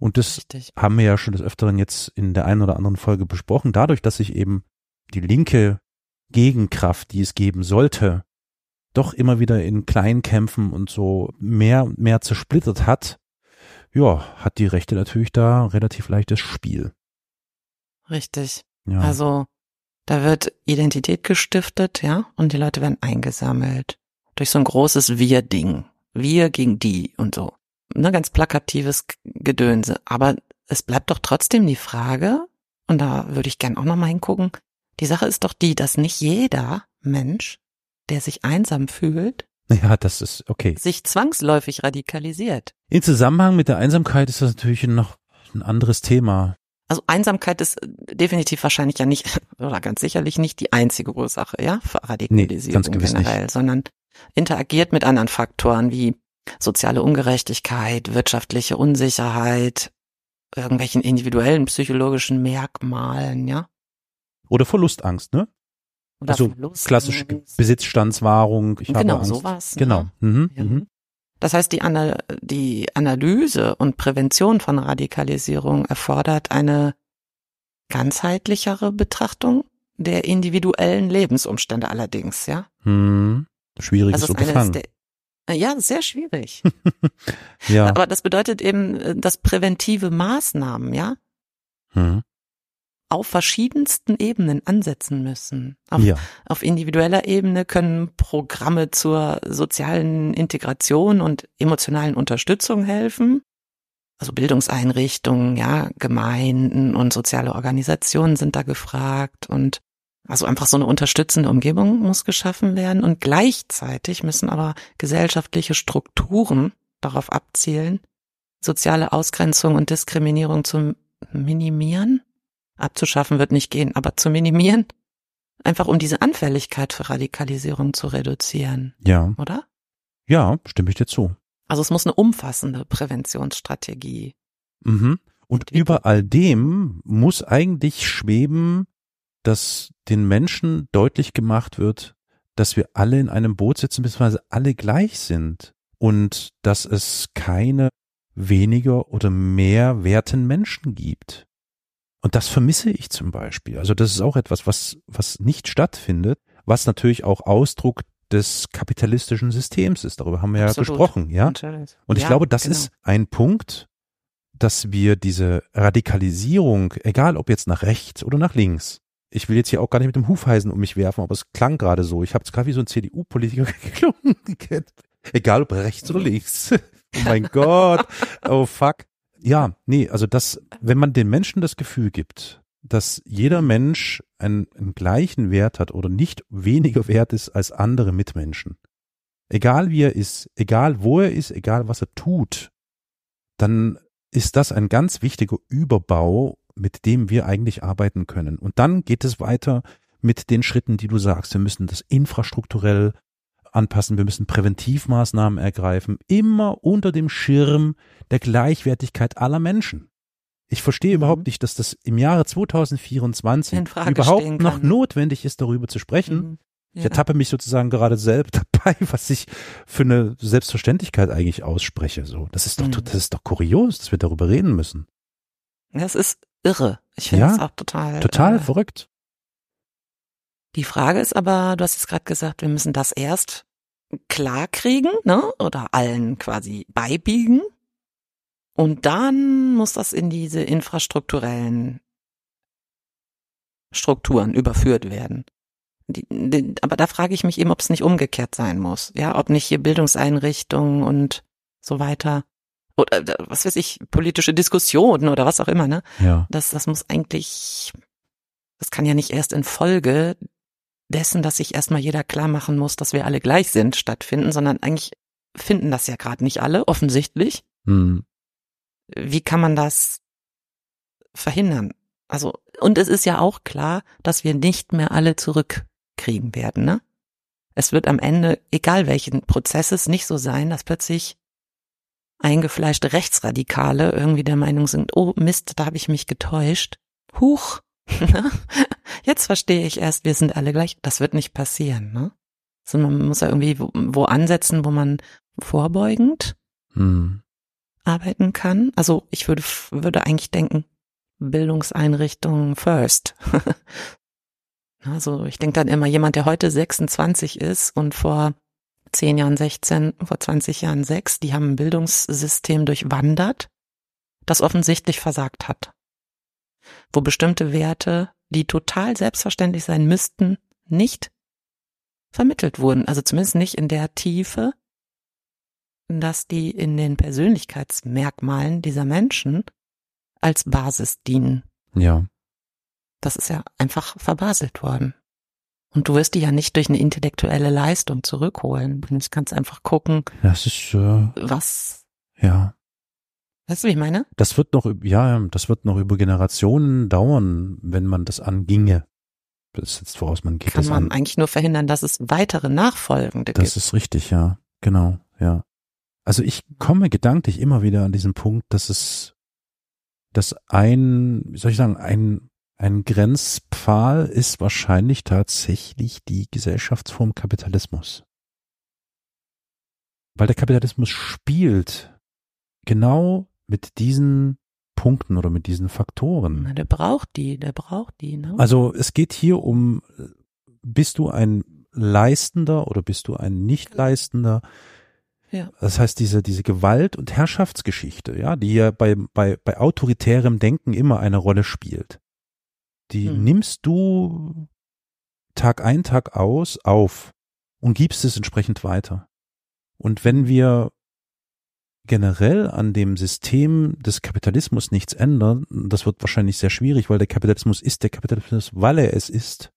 Und das Richtig. haben wir ja schon des Öfteren jetzt in der einen oder anderen Folge besprochen. Dadurch, dass sich eben die linke Gegenkraft, die es geben sollte, doch immer wieder in Kleinkämpfen und so mehr, mehr zersplittert hat, ja, hat die Rechte natürlich da relativ leichtes Spiel. Richtig. Ja. Also da wird Identität gestiftet, ja, und die Leute werden eingesammelt durch so ein großes Wir-Ding. Wir gegen die und so. Ne, ganz plakatives Gedönse. Aber es bleibt doch trotzdem die Frage, und da würde ich gern auch nochmal hingucken, die Sache ist doch die, dass nicht jeder Mensch, der sich einsam fühlt, ja, das ist okay. sich zwangsläufig radikalisiert. In Zusammenhang mit der Einsamkeit ist das natürlich noch ein anderes Thema. Also Einsamkeit ist definitiv wahrscheinlich ja nicht, oder ganz sicherlich nicht die einzige Ursache, ja, für Radikalisierung ganz gewiss nicht. generell, sondern interagiert mit anderen Faktoren wie soziale Ungerechtigkeit, wirtschaftliche Unsicherheit, irgendwelchen individuellen psychologischen Merkmalen, ja. Oder Verlustangst, ne? Oder also klassische Besitzstandswahrung. Ich Genau, sowas, ne? Genau. Mhm. Ja. Mhm. Das heißt, die, Ana die Analyse und Prävention von Radikalisierung erfordert eine ganzheitlichere Betrachtung der individuellen Lebensumstände allerdings, ja. Mhm. Schwieriges Also Unterfangen. äh, ja, sehr schwierig. Ja. Aber das bedeutet eben, äh, dass präventive Maßnahmen, ja, Mhm. Auf verschiedensten Ebenen ansetzen müssen. Auf, ja. auf individueller Ebene können Programme zur sozialen Integration und emotionalen Unterstützung helfen. Also Bildungseinrichtungen, ja, Gemeinden und soziale Organisationen sind da gefragt und also einfach so eine unterstützende Umgebung muss geschaffen werden und gleichzeitig müssen aber gesellschaftliche Strukturen darauf abzielen, soziale Ausgrenzung und Diskriminierung zu minimieren. Abzuschaffen wird nicht gehen, aber zu minimieren. Einfach um diese Anfälligkeit für Radikalisierung zu reduzieren, Ja. oder? Ja, stimme ich dir zu. Also es muss eine umfassende Präventionsstrategie. Mhm. Und über all dem muss eigentlich schweben, dass den Menschen deutlich gemacht wird, dass wir alle in einem Boot sitzen, beziehungsweise alle gleich sind und dass es keine weniger oder mehr werten Menschen gibt. Und das vermisse ich zum Beispiel. Also das ist auch etwas, was, was nicht stattfindet, was natürlich auch Ausdruck des kapitalistischen Systems ist. Darüber haben wir Absolut. ja gesprochen, ja. Natürlich. Und ich Ja, glaube, das genau. ist ein Punkt, dass wir diese Radikalisierung, egal ob jetzt nach rechts oder nach links, ich will jetzt hier auch gar nicht mit dem Hufeisen um mich werfen, aber es klang gerade so. Ich habe es gerade wie so ein CDU-Politiker geklungen. egal ob rechts oder links. oh mein Gott. Oh fuck. Ja, nee, also das, wenn man den Menschen das Gefühl gibt, dass jeder Mensch einen, einen gleichen Wert hat oder nicht weniger wert ist als andere Mitmenschen, egal wie er ist, egal wo er ist, egal was er tut, dann ist das ein ganz wichtiger Überbau, mit dem wir eigentlich arbeiten können. Und dann geht es weiter mit den Schritten, die du sagst. Wir müssen das infrastrukturell anpassen, wir müssen Präventivmaßnahmen ergreifen, immer unter dem Schirm der Gleichwertigkeit aller Menschen. Ich verstehe Mhm. überhaupt nicht, dass das im Jahre 2024 In Frage überhaupt noch notwendig ist, darüber zu sprechen. Mhm. Ich Ja. ertappe mich sozusagen gerade selbst dabei, was ich für eine Selbstverständlichkeit eigentlich ausspreche. So, das ist doch, Mhm. das ist doch kurios, dass wir darüber reden müssen. Das ist irre. Ich finde Ja, das auch total. Total Äh, verrückt. Die Frage ist aber, du hast jetzt gerade gesagt, wir müssen das erst klar kriegen, ne? Oder allen quasi beibiegen. Und dann muss das in diese infrastrukturellen Strukturen überführt werden. Die, die, aber da frage ich mich eben, ob es nicht umgekehrt sein muss. Ja, ob nicht hier Bildungseinrichtungen und so weiter oder äh, was weiß ich, politische Diskussionen oder was auch immer, ne? Ja. Das, das muss eigentlich, das kann ja nicht erst in Folge dessen, dass sich erstmal jeder klar machen muss, dass wir alle gleich sind, stattfinden, sondern eigentlich finden das ja gerade nicht alle, offensichtlich. Hm. Wie kann man das verhindern? Also, und es ist ja auch klar, dass wir nicht mehr alle zurückkriegen werden, ne? Es wird am Ende, egal welchen Prozesses, nicht so sein, dass plötzlich eingefleischte Rechtsradikale irgendwie der Meinung sind, oh Mist, da habe ich mich getäuscht. Huch, Jetzt verstehe ich erst, wir sind alle gleich. Das wird nicht passieren, ne? Sondern man muss ja irgendwie wo, wo ansetzen, wo man vorbeugend Hm. arbeiten kann. Also ich würde, würde eigentlich denken, Bildungseinrichtungen first. also ich denke dann immer, jemand, der heute 26 ist und vor 10 Jahren 16, vor 20 Jahren 6, die haben ein Bildungssystem durchwandert, das offensichtlich versagt hat. Wo bestimmte Werte, die total selbstverständlich sein müssten, nicht vermittelt wurden. Also zumindest nicht in der Tiefe, dass die in den Persönlichkeitsmerkmalen dieser Menschen als Basis dienen. Ja. Das ist ja einfach verbaselt worden. Und du wirst die ja nicht durch eine intellektuelle Leistung zurückholen. Du kannst einfach gucken, Das ist, äh, was, ja. Weißt du, wie ich meine? Das wird noch, ja, das wird noch über Generationen dauern, wenn man das anginge. Das setzt voraus, man geht Kann das man an. eigentlich nur verhindern, dass es weitere Nachfolgende Das gibt. ist richtig, ja. Genau, ja. Also ich komme gedanklich immer wieder an diesen Punkt, dass es, dass ein, wie soll ich sagen, ein, ein Grenzpfahl ist wahrscheinlich tatsächlich die Gesellschaftsform Kapitalismus. Weil der Kapitalismus spielt genau mit diesen Punkten oder mit diesen Faktoren. Na, der braucht die, der braucht die, ne? Also es geht hier um, bist du ein Leistender oder bist du ein Nicht-Leistender? Ja. Das heißt, diese, diese Gewalt- und Herrschaftsgeschichte, ja, die ja bei, bei, bei autoritärem Denken immer eine Rolle spielt, die Hm. nimmst du Tag ein, Tag aus auf und gibst es entsprechend weiter. Und wenn wir generell an dem System des Kapitalismus nichts ändern, das wird wahrscheinlich sehr schwierig, weil der Kapitalismus ist der Kapitalismus, weil er es ist,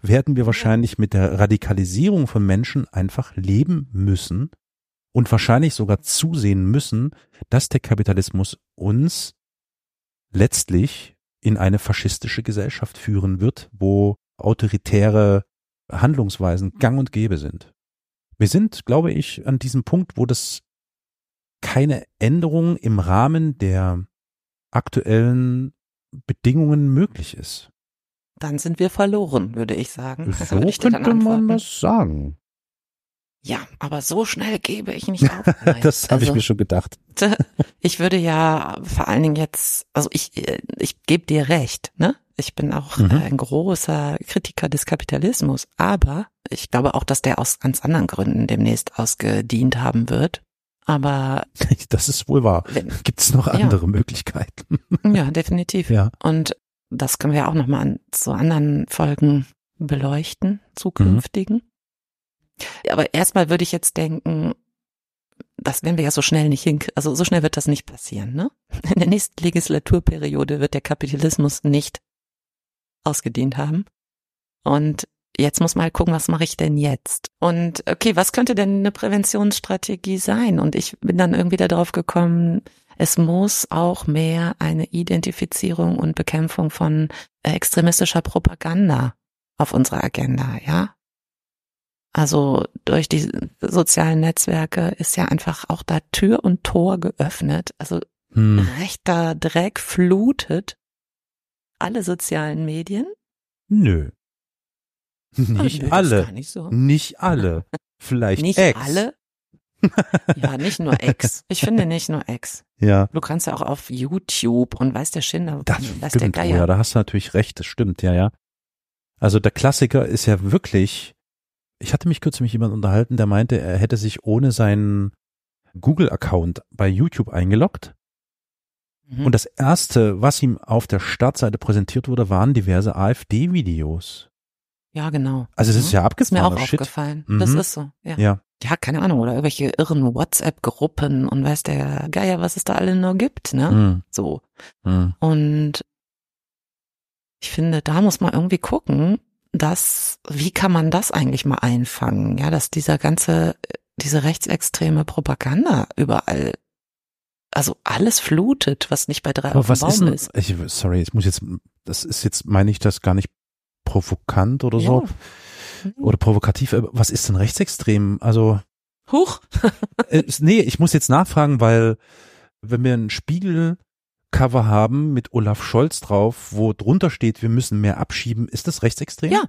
werden wir wahrscheinlich mit der Radikalisierung von Menschen einfach leben müssen und wahrscheinlich sogar zusehen müssen, dass der Kapitalismus uns letztlich in eine faschistische Gesellschaft führen wird, wo autoritäre Handlungsweisen gang und gäbe sind. Wir sind, glaube ich, an diesem Punkt, wo das keine Änderung im Rahmen der aktuellen Bedingungen möglich ist. Dann sind wir verloren, würde ich sagen. So Würde ich könnte man das sagen. Ja, aber so schnell gebe ich nicht auf. Das habe ich Also, mir schon gedacht. Ich würde ja vor allen Dingen jetzt, also ich, äh, ich gebe dir recht, ne? Ich bin auch Mhm. ein großer Kritiker des Kapitalismus, aber ich glaube auch, dass der aus ganz anderen Gründen demnächst ausgedient haben wird. Aber Das ist wohl wahr. Gibt es noch Ja. andere Möglichkeiten? ja, definitiv. Ja. Und das können wir auch nochmal an zu anderen Folgen beleuchten, zukünftigen. Aber erstmal würde ich jetzt denken, das werden wir ja so schnell nicht hin, also so schnell wird das nicht passieren, ne? In der nächsten Legislaturperiode wird der Kapitalismus nicht ausgedient haben. Und jetzt muss man halt gucken, was mache ich denn jetzt? Und okay, was könnte denn eine Präventionsstrategie sein? Und ich bin dann irgendwie darauf gekommen, es muss auch mehr eine Identifizierung und Bekämpfung von äh, extremistischer Propaganda auf unserer Agenda, ja? Also durch die sozialen Netzwerke ist ja einfach auch da Tür und Tor geöffnet. Also Hm. rechter Dreck flutet alle sozialen Medien. Nö. Ah, nö, Nicht das ist alle. Nicht so. Nicht alle. Vielleicht Nicht Ex. alle. Ja, nicht nur Ex. Ich finde nicht nur Ex. Ja. Du kannst ja auch auf YouTube und weiß der Schinder, Das weiß der stimmt, oh Geier. ja, da hast du natürlich recht, das stimmt, ja, ja. Also der Klassiker ist ja wirklich, ich hatte mich kürzlich mit jemandem unterhalten, der meinte, er hätte sich ohne seinen Google-Account bei YouTube eingeloggt Mhm. und das erste, was ihm auf der Startseite präsentiert wurde, waren diverse AfD-Videos. Ja, genau. Also das ist ja Ist mir auch Shit. aufgefallen. Mhm. Das ist so. Ja. Ja, ja, keine Ahnung, oder irgendwelche irren WhatsApp-Gruppen und weiß der Geier, was es da alle nur gibt, ne? hm, So. hm. Und ich finde, da muss man irgendwie gucken, dass, wie kann man das eigentlich mal einfangen? Ja, dass dieser ganze, diese rechtsextreme Propaganda überall, also alles flutet, was nicht bei drei Aber auf dem was Baum ist ist. ich, sorry, ich muss jetzt, das ist jetzt, meine ich das gar nicht provokant oder so, Ja. oder provokativ, aber was ist denn rechtsextrem? Also, Huch. Äh, nee, ich muss jetzt nachfragen, weil wenn wir einen Spiegel Cover haben mit Olaf Scholz drauf, wo drunter steht, wir müssen mehr abschieben. Ist das rechtsextrem? Ja.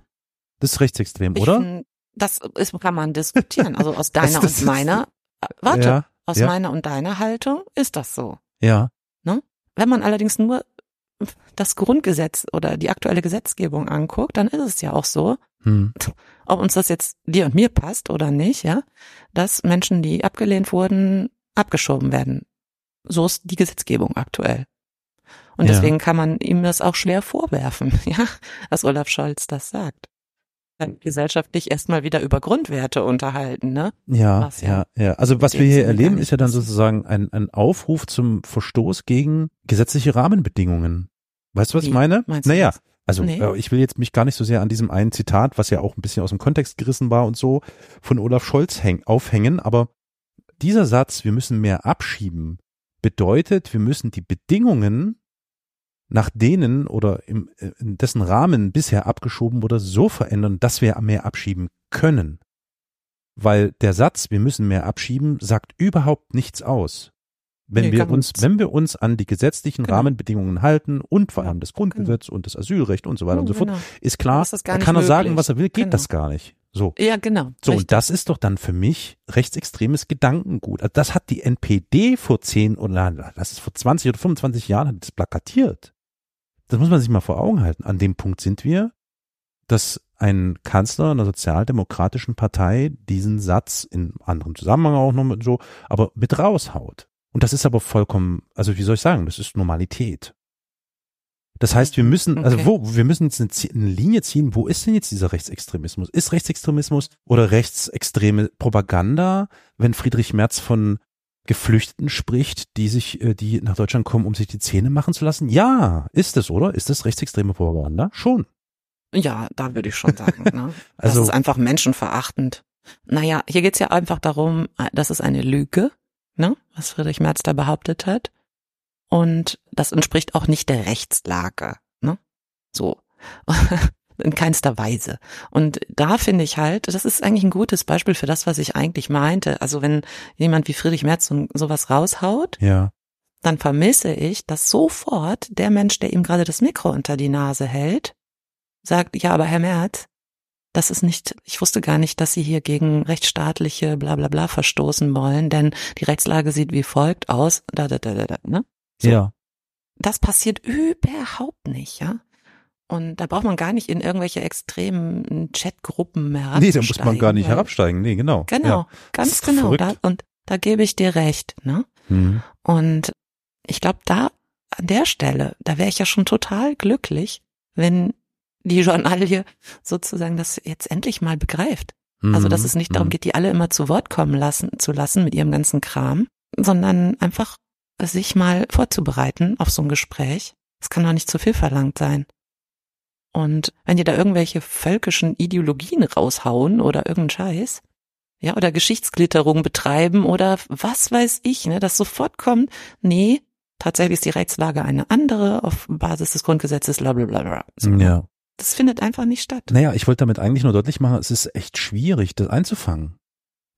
Das ist rechtsextrem, Ich oder? find, Das ist, kann man diskutieren. Also aus deiner und meiner, äh, warte, Ja, aus ja. meiner und deiner Haltung ist das so. Ja. Wenn man allerdings nur das Grundgesetz oder die aktuelle Gesetzgebung anguckt, dann ist es ja auch so, Hm. ob uns das jetzt dir und mir passt oder nicht, ja, dass Menschen, die abgelehnt wurden, abgeschoben werden. So ist die Gesetzgebung aktuell. Und Ja. deswegen kann man ihm das auch schwer vorwerfen, ja, dass Olaf Scholz das sagt. Dann gesellschaftlich erstmal wieder über Grundwerte unterhalten, ne? Ja, Was ja ja. Also was wir hier erleben, ist ja dann sozusagen ein, ein Aufruf zum Verstoß gegen gesetzliche Rahmenbedingungen. Weißt du, was ich Wie? meine? Meinst du naja, das? also Nee. äh, ich will jetzt mich gar nicht so sehr an diesem einen Zitat, was ja auch ein bisschen aus dem Kontext gerissen war und so, von Olaf Scholz häng, aufhängen, aber dieser Satz, wir müssen mehr abschieben, bedeutet, wir müssen die Bedingungen nach denen oder im, äh, in dessen Rahmen bisher abgeschoben wurde, so verändern, dass wir mehr abschieben können. Weil der Satz, wir müssen mehr abschieben, sagt überhaupt nichts aus. Wenn Nee, wir uns, wenn wir uns an die gesetzlichen Genau. Rahmenbedingungen halten und vor allem das Grundgesetz und das Asylrecht und so weiter und so fort, Genau. ist klar, Dann ist er kann er sagen, was er will, geht Genau. das gar nicht. So. Ja, genau. So, Richtig. und das ist doch dann für mich rechtsextremes Gedankengut. Also das hat die NPD vor 10 oder nein, das ist vor 20 oder 25 Jahren hat das plakatiert. Das muss man sich mal vor Augen halten. An dem Punkt sind wir, dass ein Kanzler einer sozialdemokratischen Partei diesen Satz in anderem Zusammenhang auch noch mit so, aber mit raushaut. Und das ist aber vollkommen, also wie soll ich sagen, das ist Normalität. Das heißt, wir müssen, also Okay. wo, wir müssen jetzt eine, eine Linie ziehen, wo ist denn jetzt dieser Rechtsextremismus? Ist Rechtsextremismus oder rechtsextreme Propaganda, wenn Friedrich Merz von Geflüchteten spricht, die sich, äh, die nach Deutschland kommen, um sich die Zähne machen zu lassen? Ja, ist es, oder? Ist das rechtsextreme Propaganda? Schon. Ja, da würde ich schon sagen. Ne? Also- das ist einfach menschenverachtend. Naja, hier geht's ja einfach darum, das ist eine Lüge, ne, was Friedrich Merz da behauptet hat. Und das entspricht auch nicht der Rechtslage. Ne? So. In keinster Weise. Und da finde ich halt, das ist eigentlich ein gutes Beispiel für das, was ich eigentlich meinte. Also wenn jemand wie Friedrich Merz so, sowas raushaut, Ja. dann vermisse ich, dass sofort der Mensch, der ihm gerade das Mikro unter die Nase hält, sagt, ja, aber Herr Merz, das ist nicht, ich wusste gar nicht, dass Sie hier gegen rechtsstaatliche bla bla bla verstoßen wollen, denn die Rechtslage sieht wie folgt aus, da, da, da, da, da, ne? So. Ja. Das passiert überhaupt nicht, ja? Und da braucht man gar nicht in irgendwelche extremen Chatgruppen mehr Nee, da muss man gar nicht herabsteigen. Nee, genau. Genau, Ja. ganz genau. Da, und da gebe ich dir recht, ne? Mhm. Und ich glaube, da an der Stelle, da wäre ich ja schon total glücklich, wenn die Journalie sozusagen das jetzt endlich mal begreift. Also, dass es nicht darum Mhm. geht, die alle immer zu Wort kommen lassen, zu lassen mit ihrem ganzen Kram, sondern einfach sich mal vorzubereiten auf so ein Gespräch. Das kann doch nicht zu viel verlangt sein. Und wenn die da irgendwelche völkischen Ideologien raushauen oder irgendeinen Scheiß, ja, oder Geschichtsklitterung betreiben oder was weiß ich, ne, das sofort kommt, nee, tatsächlich ist die Rechtslage eine andere auf Basis des Grundgesetzes, bla bla bla bla. So? Ja. Das findet einfach nicht statt. Naja, ich wollte damit eigentlich nur deutlich machen, es ist echt schwierig, das einzufangen.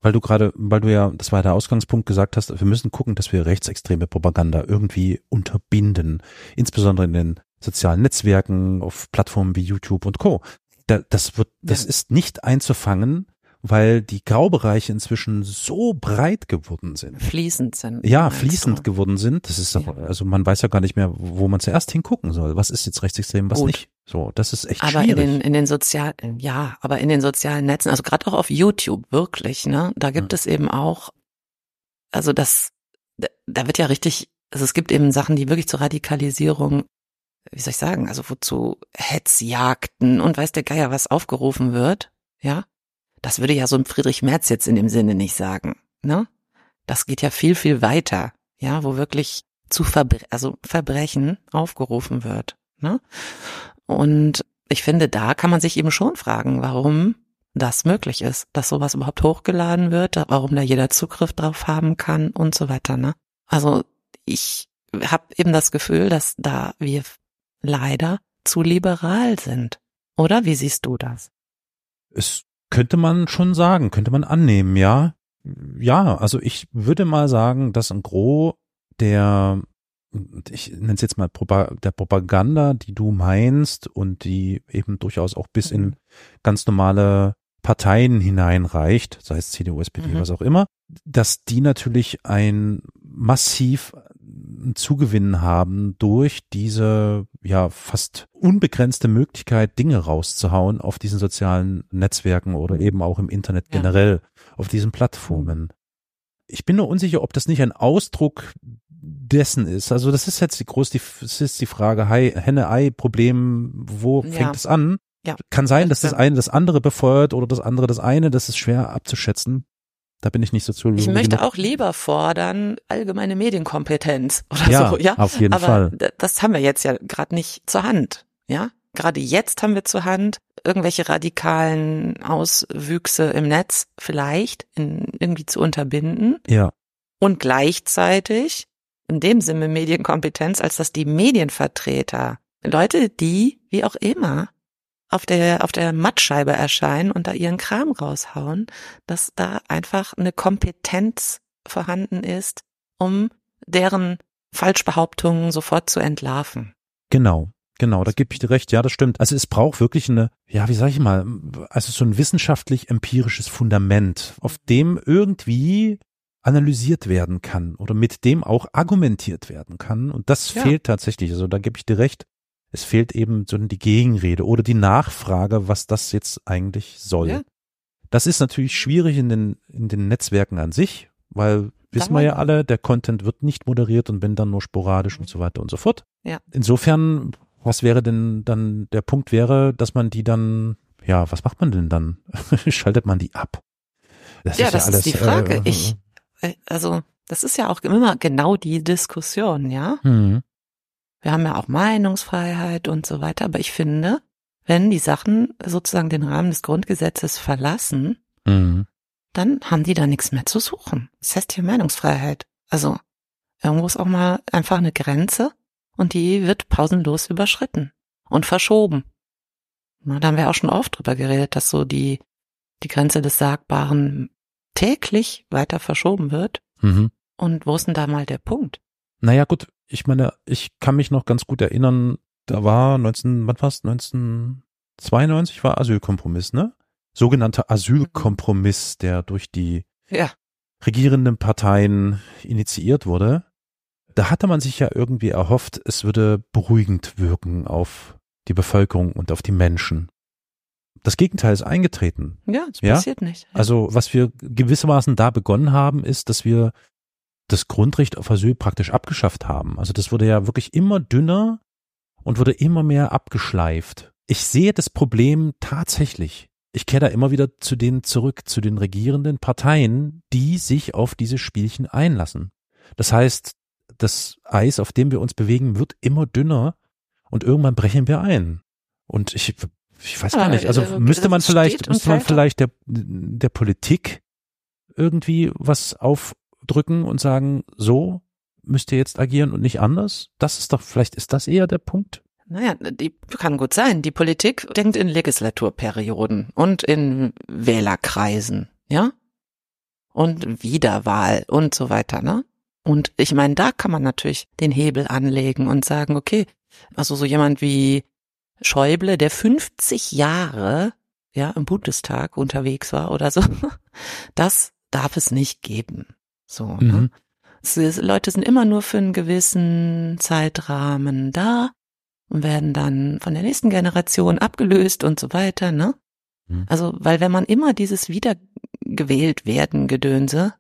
Weil du gerade, weil du ja, das war der Ausgangspunkt, gesagt hast, wir müssen gucken, dass wir rechtsextreme Propaganda irgendwie unterbinden. Insbesondere in den sozialen Netzwerken, auf Plattformen wie YouTube und Co. Da, das wird, das Ja. ist nicht einzufangen, weil die Graubereiche inzwischen so breit geworden sind. Fließend sind. Ja, fließend du? geworden sind. Das ist, doch- also man weiß ja gar nicht mehr, wo man zuerst hingucken soll. Was ist jetzt rechtsextrem, was Gut. nicht. So, das ist echt Aber in schwierig. den, in den sozialen, ja, aber in den sozialen Netzen, also gerade auch auf YouTube, wirklich, ne, da gibt Ja. es eben auch, also das, da, da wird ja richtig, also es gibt eben Sachen, die wirklich zur Radikalisierung, wie soll ich sagen, also wozu Hetzjagden und weiß der Geier was aufgerufen wird, ja, das würde ja so ein Friedrich Merz jetzt in dem Sinne nicht sagen, ne? Das geht ja viel, viel weiter, ja, wo wirklich zu Verbre also Verbrechen aufgerufen wird, ne? Und ich finde, da kann man sich eben schon fragen, warum das möglich ist, dass sowas überhaupt hochgeladen wird, warum da jeder Zugriff drauf haben kann und so weiter. Ne? Also ich habe eben das Gefühl, dass da wir leider zu liberal sind. Oder wie siehst du das? Es könnte man schon sagen, könnte man annehmen, ja. Ja, also ich würde mal sagen, dass ein Gros der ich nenne es jetzt mal der Propaganda, die du meinst und die eben durchaus auch bis in mhm. ganz normale Parteien hineinreicht, sei es CDU, SPD, mhm. was auch immer, dass die natürlich ein massiv Zugewinn haben durch diese ja fast unbegrenzte Möglichkeit, Dinge rauszuhauen auf diesen sozialen Netzwerken oder eben auch im Internet ja. generell, auf diesen Plattformen. Ich bin nur unsicher, ob das nicht ein Ausdruck dessen ist. Also das ist jetzt die groß, die, das ist die Frage, Henne-Ei-Problem, wo fängt ja. es an? Ja. Kann sein, dass das eine das andere befeuert oder das andere das eine, das ist schwer abzuschätzen. Da bin ich nicht so zu. Ich möchte auch lieber fordern, allgemeine Medienkompetenz oder ja, so, ja. Auf jeden Aber Fall. Das haben wir jetzt ja gerade nicht zur Hand, ja. Gerade jetzt haben wir zur Hand irgendwelche radikalen Auswüchse im Netz vielleicht in, irgendwie zu unterbinden. Ja. Und gleichzeitig in dem Sinne Medienkompetenz, als dass die Medienvertreter, Leute, die, wie auch immer, auf der, auf der Mattscheibe erscheinen und da ihren Kram raushauen, dass da einfach eine Kompetenz vorhanden ist, um deren Falschbehauptungen sofort zu entlarven. Genau. Genau, da gebe ich dir recht. Ja, das stimmt. Also es braucht wirklich eine, ja, wie sage ich mal, also so ein wissenschaftlich empirisches Fundament, auf dem irgendwie analysiert werden kann oder mit dem auch argumentiert werden kann. Und das ja. fehlt tatsächlich. Also da gebe ich dir recht. Es fehlt eben so die Gegenrede oder die Nachfrage, was das jetzt eigentlich soll. Ja. Das ist natürlich schwierig in den, in den Netzwerken an sich, weil wissen wir ja alle, der Content wird nicht moderiert und wenn dann nur sporadisch mhm. und so weiter und so fort. Ja. Insofern, was wäre denn dann, der Punkt wäre, dass man die dann, ja, was macht man denn dann? Schaltet man die ab? Das ja, ist das ja alles, ist die Frage. Äh, ich, äh, also, das ist ja auch immer genau die Diskussion, ja? Mhm. Wir haben ja auch Meinungsfreiheit und so weiter, aber ich finde, wenn die Sachen sozusagen den Rahmen des Grundgesetzes verlassen, mhm. dann haben die da nichts mehr zu suchen. Das heißt hier Meinungsfreiheit. Also irgendwo ist auch mal einfach eine Grenze und die wird pausenlos überschritten und verschoben. Na, da haben wir auch schon oft drüber geredet, dass so die, die Grenze des Sagbaren täglich weiter verschoben wird. Mhm. Und wo ist denn da mal der Punkt? Naja, gut, ich meine, ich kann mich noch ganz gut erinnern, da war 19, wann war's? 1992 war Asylkompromiss, ne? Sogenannter Asylkompromiss, der durch die ja. regierenden Parteien initiiert wurde. Da hatte man sich ja irgendwie erhofft, es würde beruhigend wirken auf die Bevölkerung und auf die Menschen. Das Gegenteil ist eingetreten. Ja, es ja? passiert nicht. Ja. Also was wir gewissermaßen da begonnen haben, ist, dass wir das Grundrecht auf Asyl praktisch abgeschafft haben. Also das wurde ja wirklich immer dünner und wurde immer mehr abgeschleift. Ich sehe das Problem tatsächlich. Ich kehre da immer wieder zu denen zurück, zu den regierenden Parteien, die sich auf diese Spielchen einlassen. Das heißt, das Eis, auf dem wir uns bewegen, wird immer dünner und irgendwann brechen wir ein. Und ich, ich weiß gar nicht, also äh, müsste man vielleicht, müsste man vielleicht der, der Politik irgendwie was auf, drücken und sagen, so müsst ihr jetzt agieren und nicht anders? Das ist doch, vielleicht ist das eher der Punkt. Naja, die kann gut sein. Die Politik denkt in Legislaturperioden und in Wählerkreisen, ja? Und Wiederwahl und so weiter, ne? Und ich meine, da kann man natürlich den Hebel anlegen und sagen, okay, also so jemand wie Schäuble, der 50 Jahre ja im Bundestag unterwegs war oder so, das darf es nicht geben. So, ne? mhm. ne? Leute sind immer nur für einen gewissen Zeitrahmen da und werden dann von der nächsten Generation abgelöst und so weiter, ne? Mhm. Also, weil wenn man immer dieses wiedergewählt werden Gedönse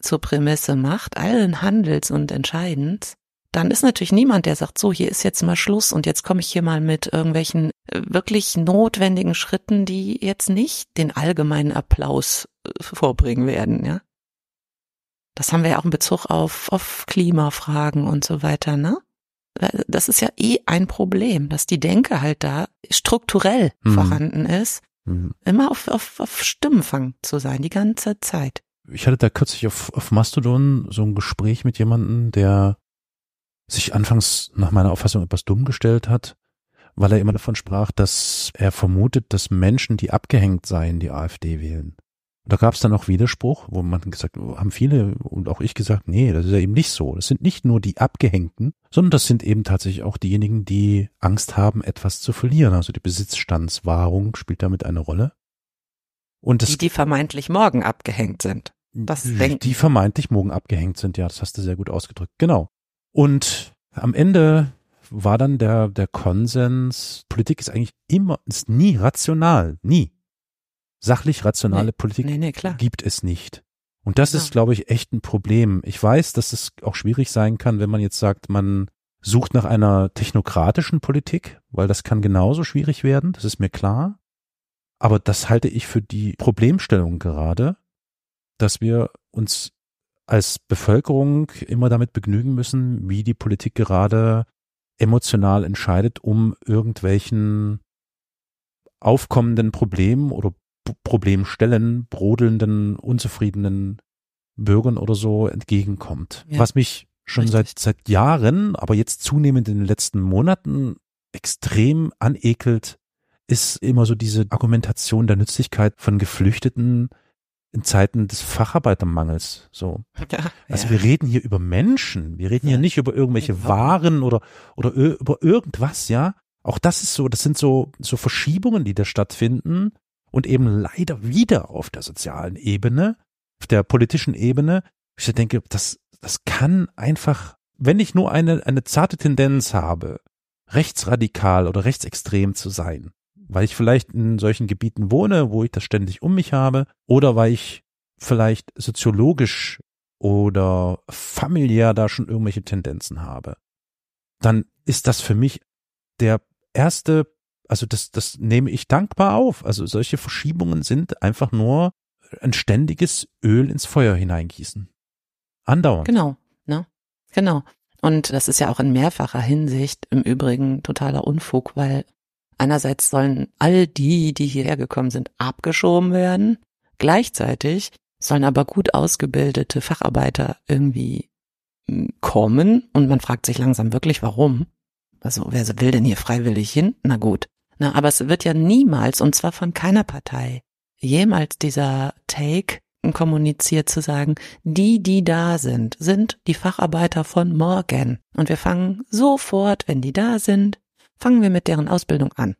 zur Prämisse macht, allen Handels und Entscheidens, dann ist natürlich niemand, der sagt, so, hier ist jetzt mal Schluss und jetzt komme ich hier mal mit irgendwelchen äh, wirklich notwendigen Schritten, die jetzt nicht den allgemeinen Applaus äh, vorbringen werden, ja. Das haben wir ja auch in Bezug auf, auf Klimafragen und so weiter, ne? Das ist ja eh ein Problem, dass die Denke halt da strukturell mhm. vorhanden ist, mhm. immer auf, auf, auf Stimmenfang zu sein, die ganze Zeit. Ich hatte da kürzlich auf, auf Mastodon so ein Gespräch mit jemandem, der sich anfangs nach meiner Auffassung etwas dumm gestellt hat, weil er immer davon sprach, dass er vermutet, dass Menschen, die abgehängt seien, die AfD wählen. Und da gab es dann auch Widerspruch, wo man gesagt, haben viele und auch ich gesagt, nee, das ist ja eben nicht so. Das sind nicht nur die Abgehängten, sondern das sind eben tatsächlich auch diejenigen, die Angst haben, etwas zu verlieren. Also die Besitzstandswahrung spielt damit eine Rolle. Und das, die, die vermeintlich morgen abgehängt sind. Das denken. Die vermeintlich morgen abgehängt sind, ja, das hast du sehr gut ausgedrückt. Genau. Und am Ende war dann der, der Konsens, Politik ist eigentlich immer, ist nie rational, nie. Sachlich rationale nee, Politik nee, nee, gibt es nicht. Und das genau. ist, glaube ich, echt ein Problem. Ich weiß, dass es auch schwierig sein kann, wenn man jetzt sagt, man sucht nach einer technokratischen Politik, weil das kann genauso schwierig werden, das ist mir klar. Aber das halte ich für die Problemstellung gerade, dass wir uns als Bevölkerung immer damit begnügen müssen, wie die Politik gerade emotional entscheidet, um irgendwelchen aufkommenden Problemen oder Problemstellen, brodelnden, unzufriedenen Bürgern oder so entgegenkommt. Ja. Was mich schon seit, seit Jahren, aber jetzt zunehmend in den letzten Monaten extrem anekelt, ist immer so diese Argumentation der Nützlichkeit von Geflüchteten in Zeiten des Facharbeitermangels. So. Ja, also ja. wir reden hier über Menschen. Wir reden hier nicht über irgendwelche Waren oder, oder über irgendwas, ja. Auch das ist so, das sind so, so Verschiebungen, die da stattfinden und eben leider wieder auf der sozialen Ebene, auf der politischen Ebene. Ich denke, das, das kann einfach, wenn ich nur eine, eine zarte Tendenz habe, rechtsradikal oder rechtsextrem zu sein, weil ich vielleicht in solchen Gebieten wohne, wo ich das ständig um mich habe, oder weil ich vielleicht soziologisch oder familiär da schon irgendwelche Tendenzen habe, dann ist das für mich der erste, also das, das nehme ich dankbar auf. Also solche Verschiebungen sind einfach nur ein ständiges Öl ins Feuer hineingießen. Andauernd. Genau, ne? Genau. Und das ist ja auch in mehrfacher Hinsicht im Übrigen totaler Unfug, weil Einerseits sollen all die, die hierher gekommen sind, abgeschoben werden. Gleichzeitig sollen aber gut ausgebildete Facharbeiter irgendwie hm, kommen und man fragt sich langsam wirklich, warum? Also wer will denn hier freiwillig hin? Na gut. Na, aber es wird ja niemals, und zwar von keiner Partei, jemals dieser Take kommuniziert zu sagen, die, die da sind, sind die Facharbeiter von morgen. Und wir fangen sofort, wenn die da sind, fangen wir mit deren Ausbildung an.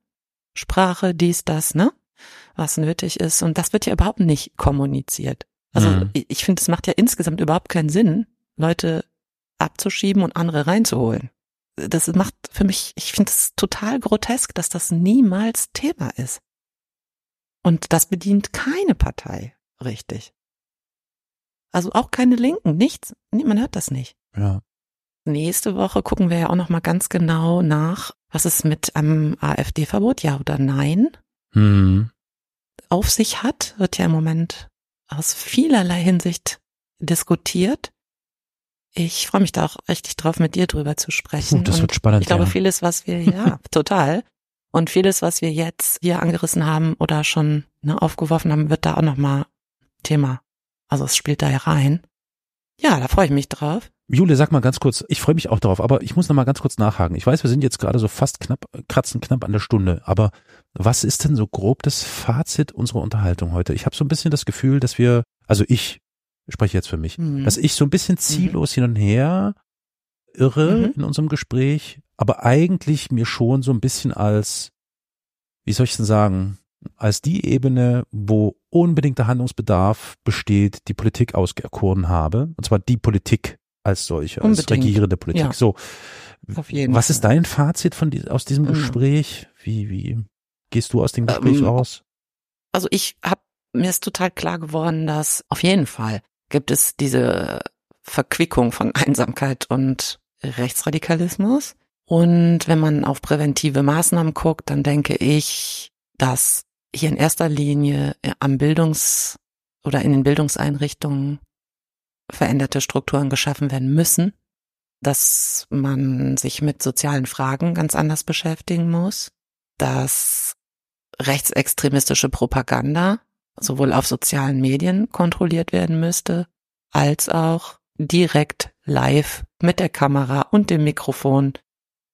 Sprache, dies, das, ne? Was nötig ist. Und das wird ja überhaupt nicht kommuniziert. Also mhm. ich, ich finde, es macht ja insgesamt überhaupt keinen Sinn, Leute abzuschieben und andere reinzuholen. Das macht für mich, ich finde es total grotesk, dass das niemals Thema ist. Und das bedient keine Partei richtig. Also auch keine Linken, nichts. Man hört das nicht. Ja. Nächste Woche gucken wir ja auch noch mal ganz genau nach, was es mit einem AfD-Verbot, ja oder nein, hm. auf sich hat. Wird ja im Moment aus vielerlei Hinsicht diskutiert. Ich freue mich da auch richtig drauf, mit dir drüber zu sprechen. Das wird spannend. Ich glaube, ja. vieles, was wir, ja, total. Und vieles, was wir jetzt hier angerissen haben oder schon ne, aufgeworfen haben, wird da auch nochmal Thema. Also es spielt da ja rein. Ja, da freue ich mich drauf. Jule, sag mal ganz kurz, ich freue mich auch darauf, aber ich muss noch mal ganz kurz nachhaken. Ich weiß, wir sind jetzt gerade so fast knapp, kratzen knapp an der Stunde, aber was ist denn so grob das Fazit unserer Unterhaltung heute? Ich habe so ein bisschen das Gefühl, dass wir, also ich spreche jetzt für mich, mhm. dass ich so ein bisschen ziellos mhm. hin und her irre mhm. in unserem Gespräch, aber eigentlich mir schon so ein bisschen als, wie soll ich denn sagen, als die Ebene, wo unbedingter Handlungsbedarf besteht, die Politik auserkoren habe, und zwar die Politik, als solche, Unbedingt. als regierende Politik. Ja. So, Auf jeden was Fall. ist dein Fazit von aus diesem Gespräch? Wie, wie gehst du aus dem Gespräch ähm, raus? Also ich habe mir ist total klar geworden, dass auf jeden Fall gibt es diese Verquickung von Einsamkeit und Rechtsradikalismus. Und wenn man auf präventive Maßnahmen guckt, dann denke ich, dass hier in erster Linie am Bildungs- oder in den Bildungseinrichtungen veränderte Strukturen geschaffen werden müssen, dass man sich mit sozialen Fragen ganz anders beschäftigen muss, dass rechtsextremistische Propaganda sowohl auf sozialen Medien kontrolliert werden müsste, als auch direkt live mit der Kamera und dem Mikrofon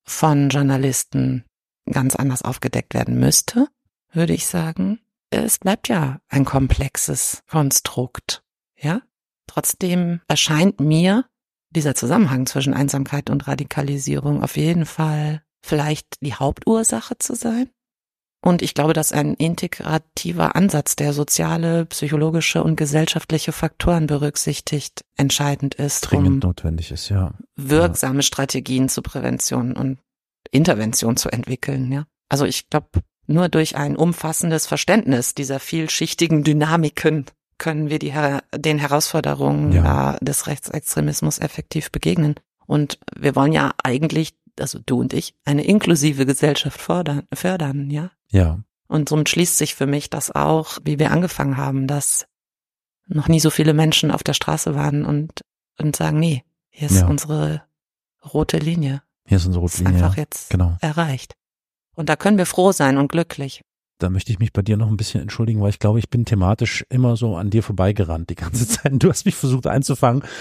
von Journalisten ganz anders aufgedeckt werden müsste, würde ich sagen. es bleibt ja ein komplexes Konstrukt, ja. Trotzdem erscheint mir dieser Zusammenhang zwischen Einsamkeit und Radikalisierung auf jeden Fall vielleicht die Hauptursache zu sein. Und ich glaube, dass ein integrativer Ansatz, der soziale, psychologische und gesellschaftliche Faktoren berücksichtigt, entscheidend ist, Dringend um notwendig ist, ja. wirksame ja. Strategien zur Prävention und Intervention zu entwickeln, ja. Also ich glaube, nur durch ein umfassendes Verständnis dieser vielschichtigen Dynamiken können wir die, den Herausforderungen ja. des Rechtsextremismus effektiv begegnen. Und wir wollen ja eigentlich also du und ich, eine inklusive Gesellschaft fördern, fördern, ja? Ja. Und somit schließt sich für mich das auch, wie wir angefangen haben, dass noch nie so viele Menschen auf der Straße waren und, und sagen, nee, hier ist ja. unsere rote Linie. Hier ist unsere rote Linie. Ist einfach jetzt genau. erreicht. Und da können wir froh sein und glücklich da möchte ich mich bei dir noch ein bisschen entschuldigen, weil ich glaube, ich bin thematisch immer so an dir vorbeigerannt die ganze Zeit. Du hast mich versucht einzufangen.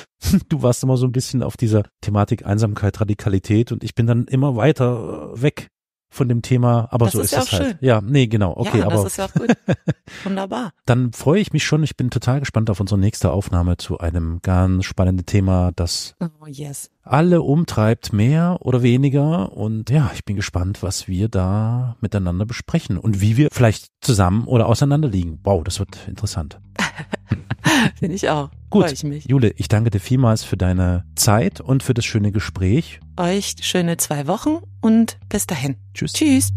Du warst immer so ein bisschen auf dieser Thematik Einsamkeit, Radikalität und ich bin dann immer weiter äh, weg von dem Thema, aber das so ist, ist es halt. Schön. Ja, nee, genau, okay, ja, aber das ist ja auch gut. Wunderbar. Dann freue ich mich schon, ich bin total gespannt auf unsere nächste Aufnahme zu einem ganz spannenden Thema, das oh, yes. alle umtreibt, mehr oder weniger und ja, ich bin gespannt, was wir da miteinander besprechen und wie wir vielleicht zusammen oder auseinander liegen. Wow, das wird interessant. Finde ich auch. Gut, ich mich. Jule, ich danke dir vielmals für deine Zeit und für das schöne Gespräch. Euch schöne zwei Wochen und bis dahin. Tschüss. Tschüss.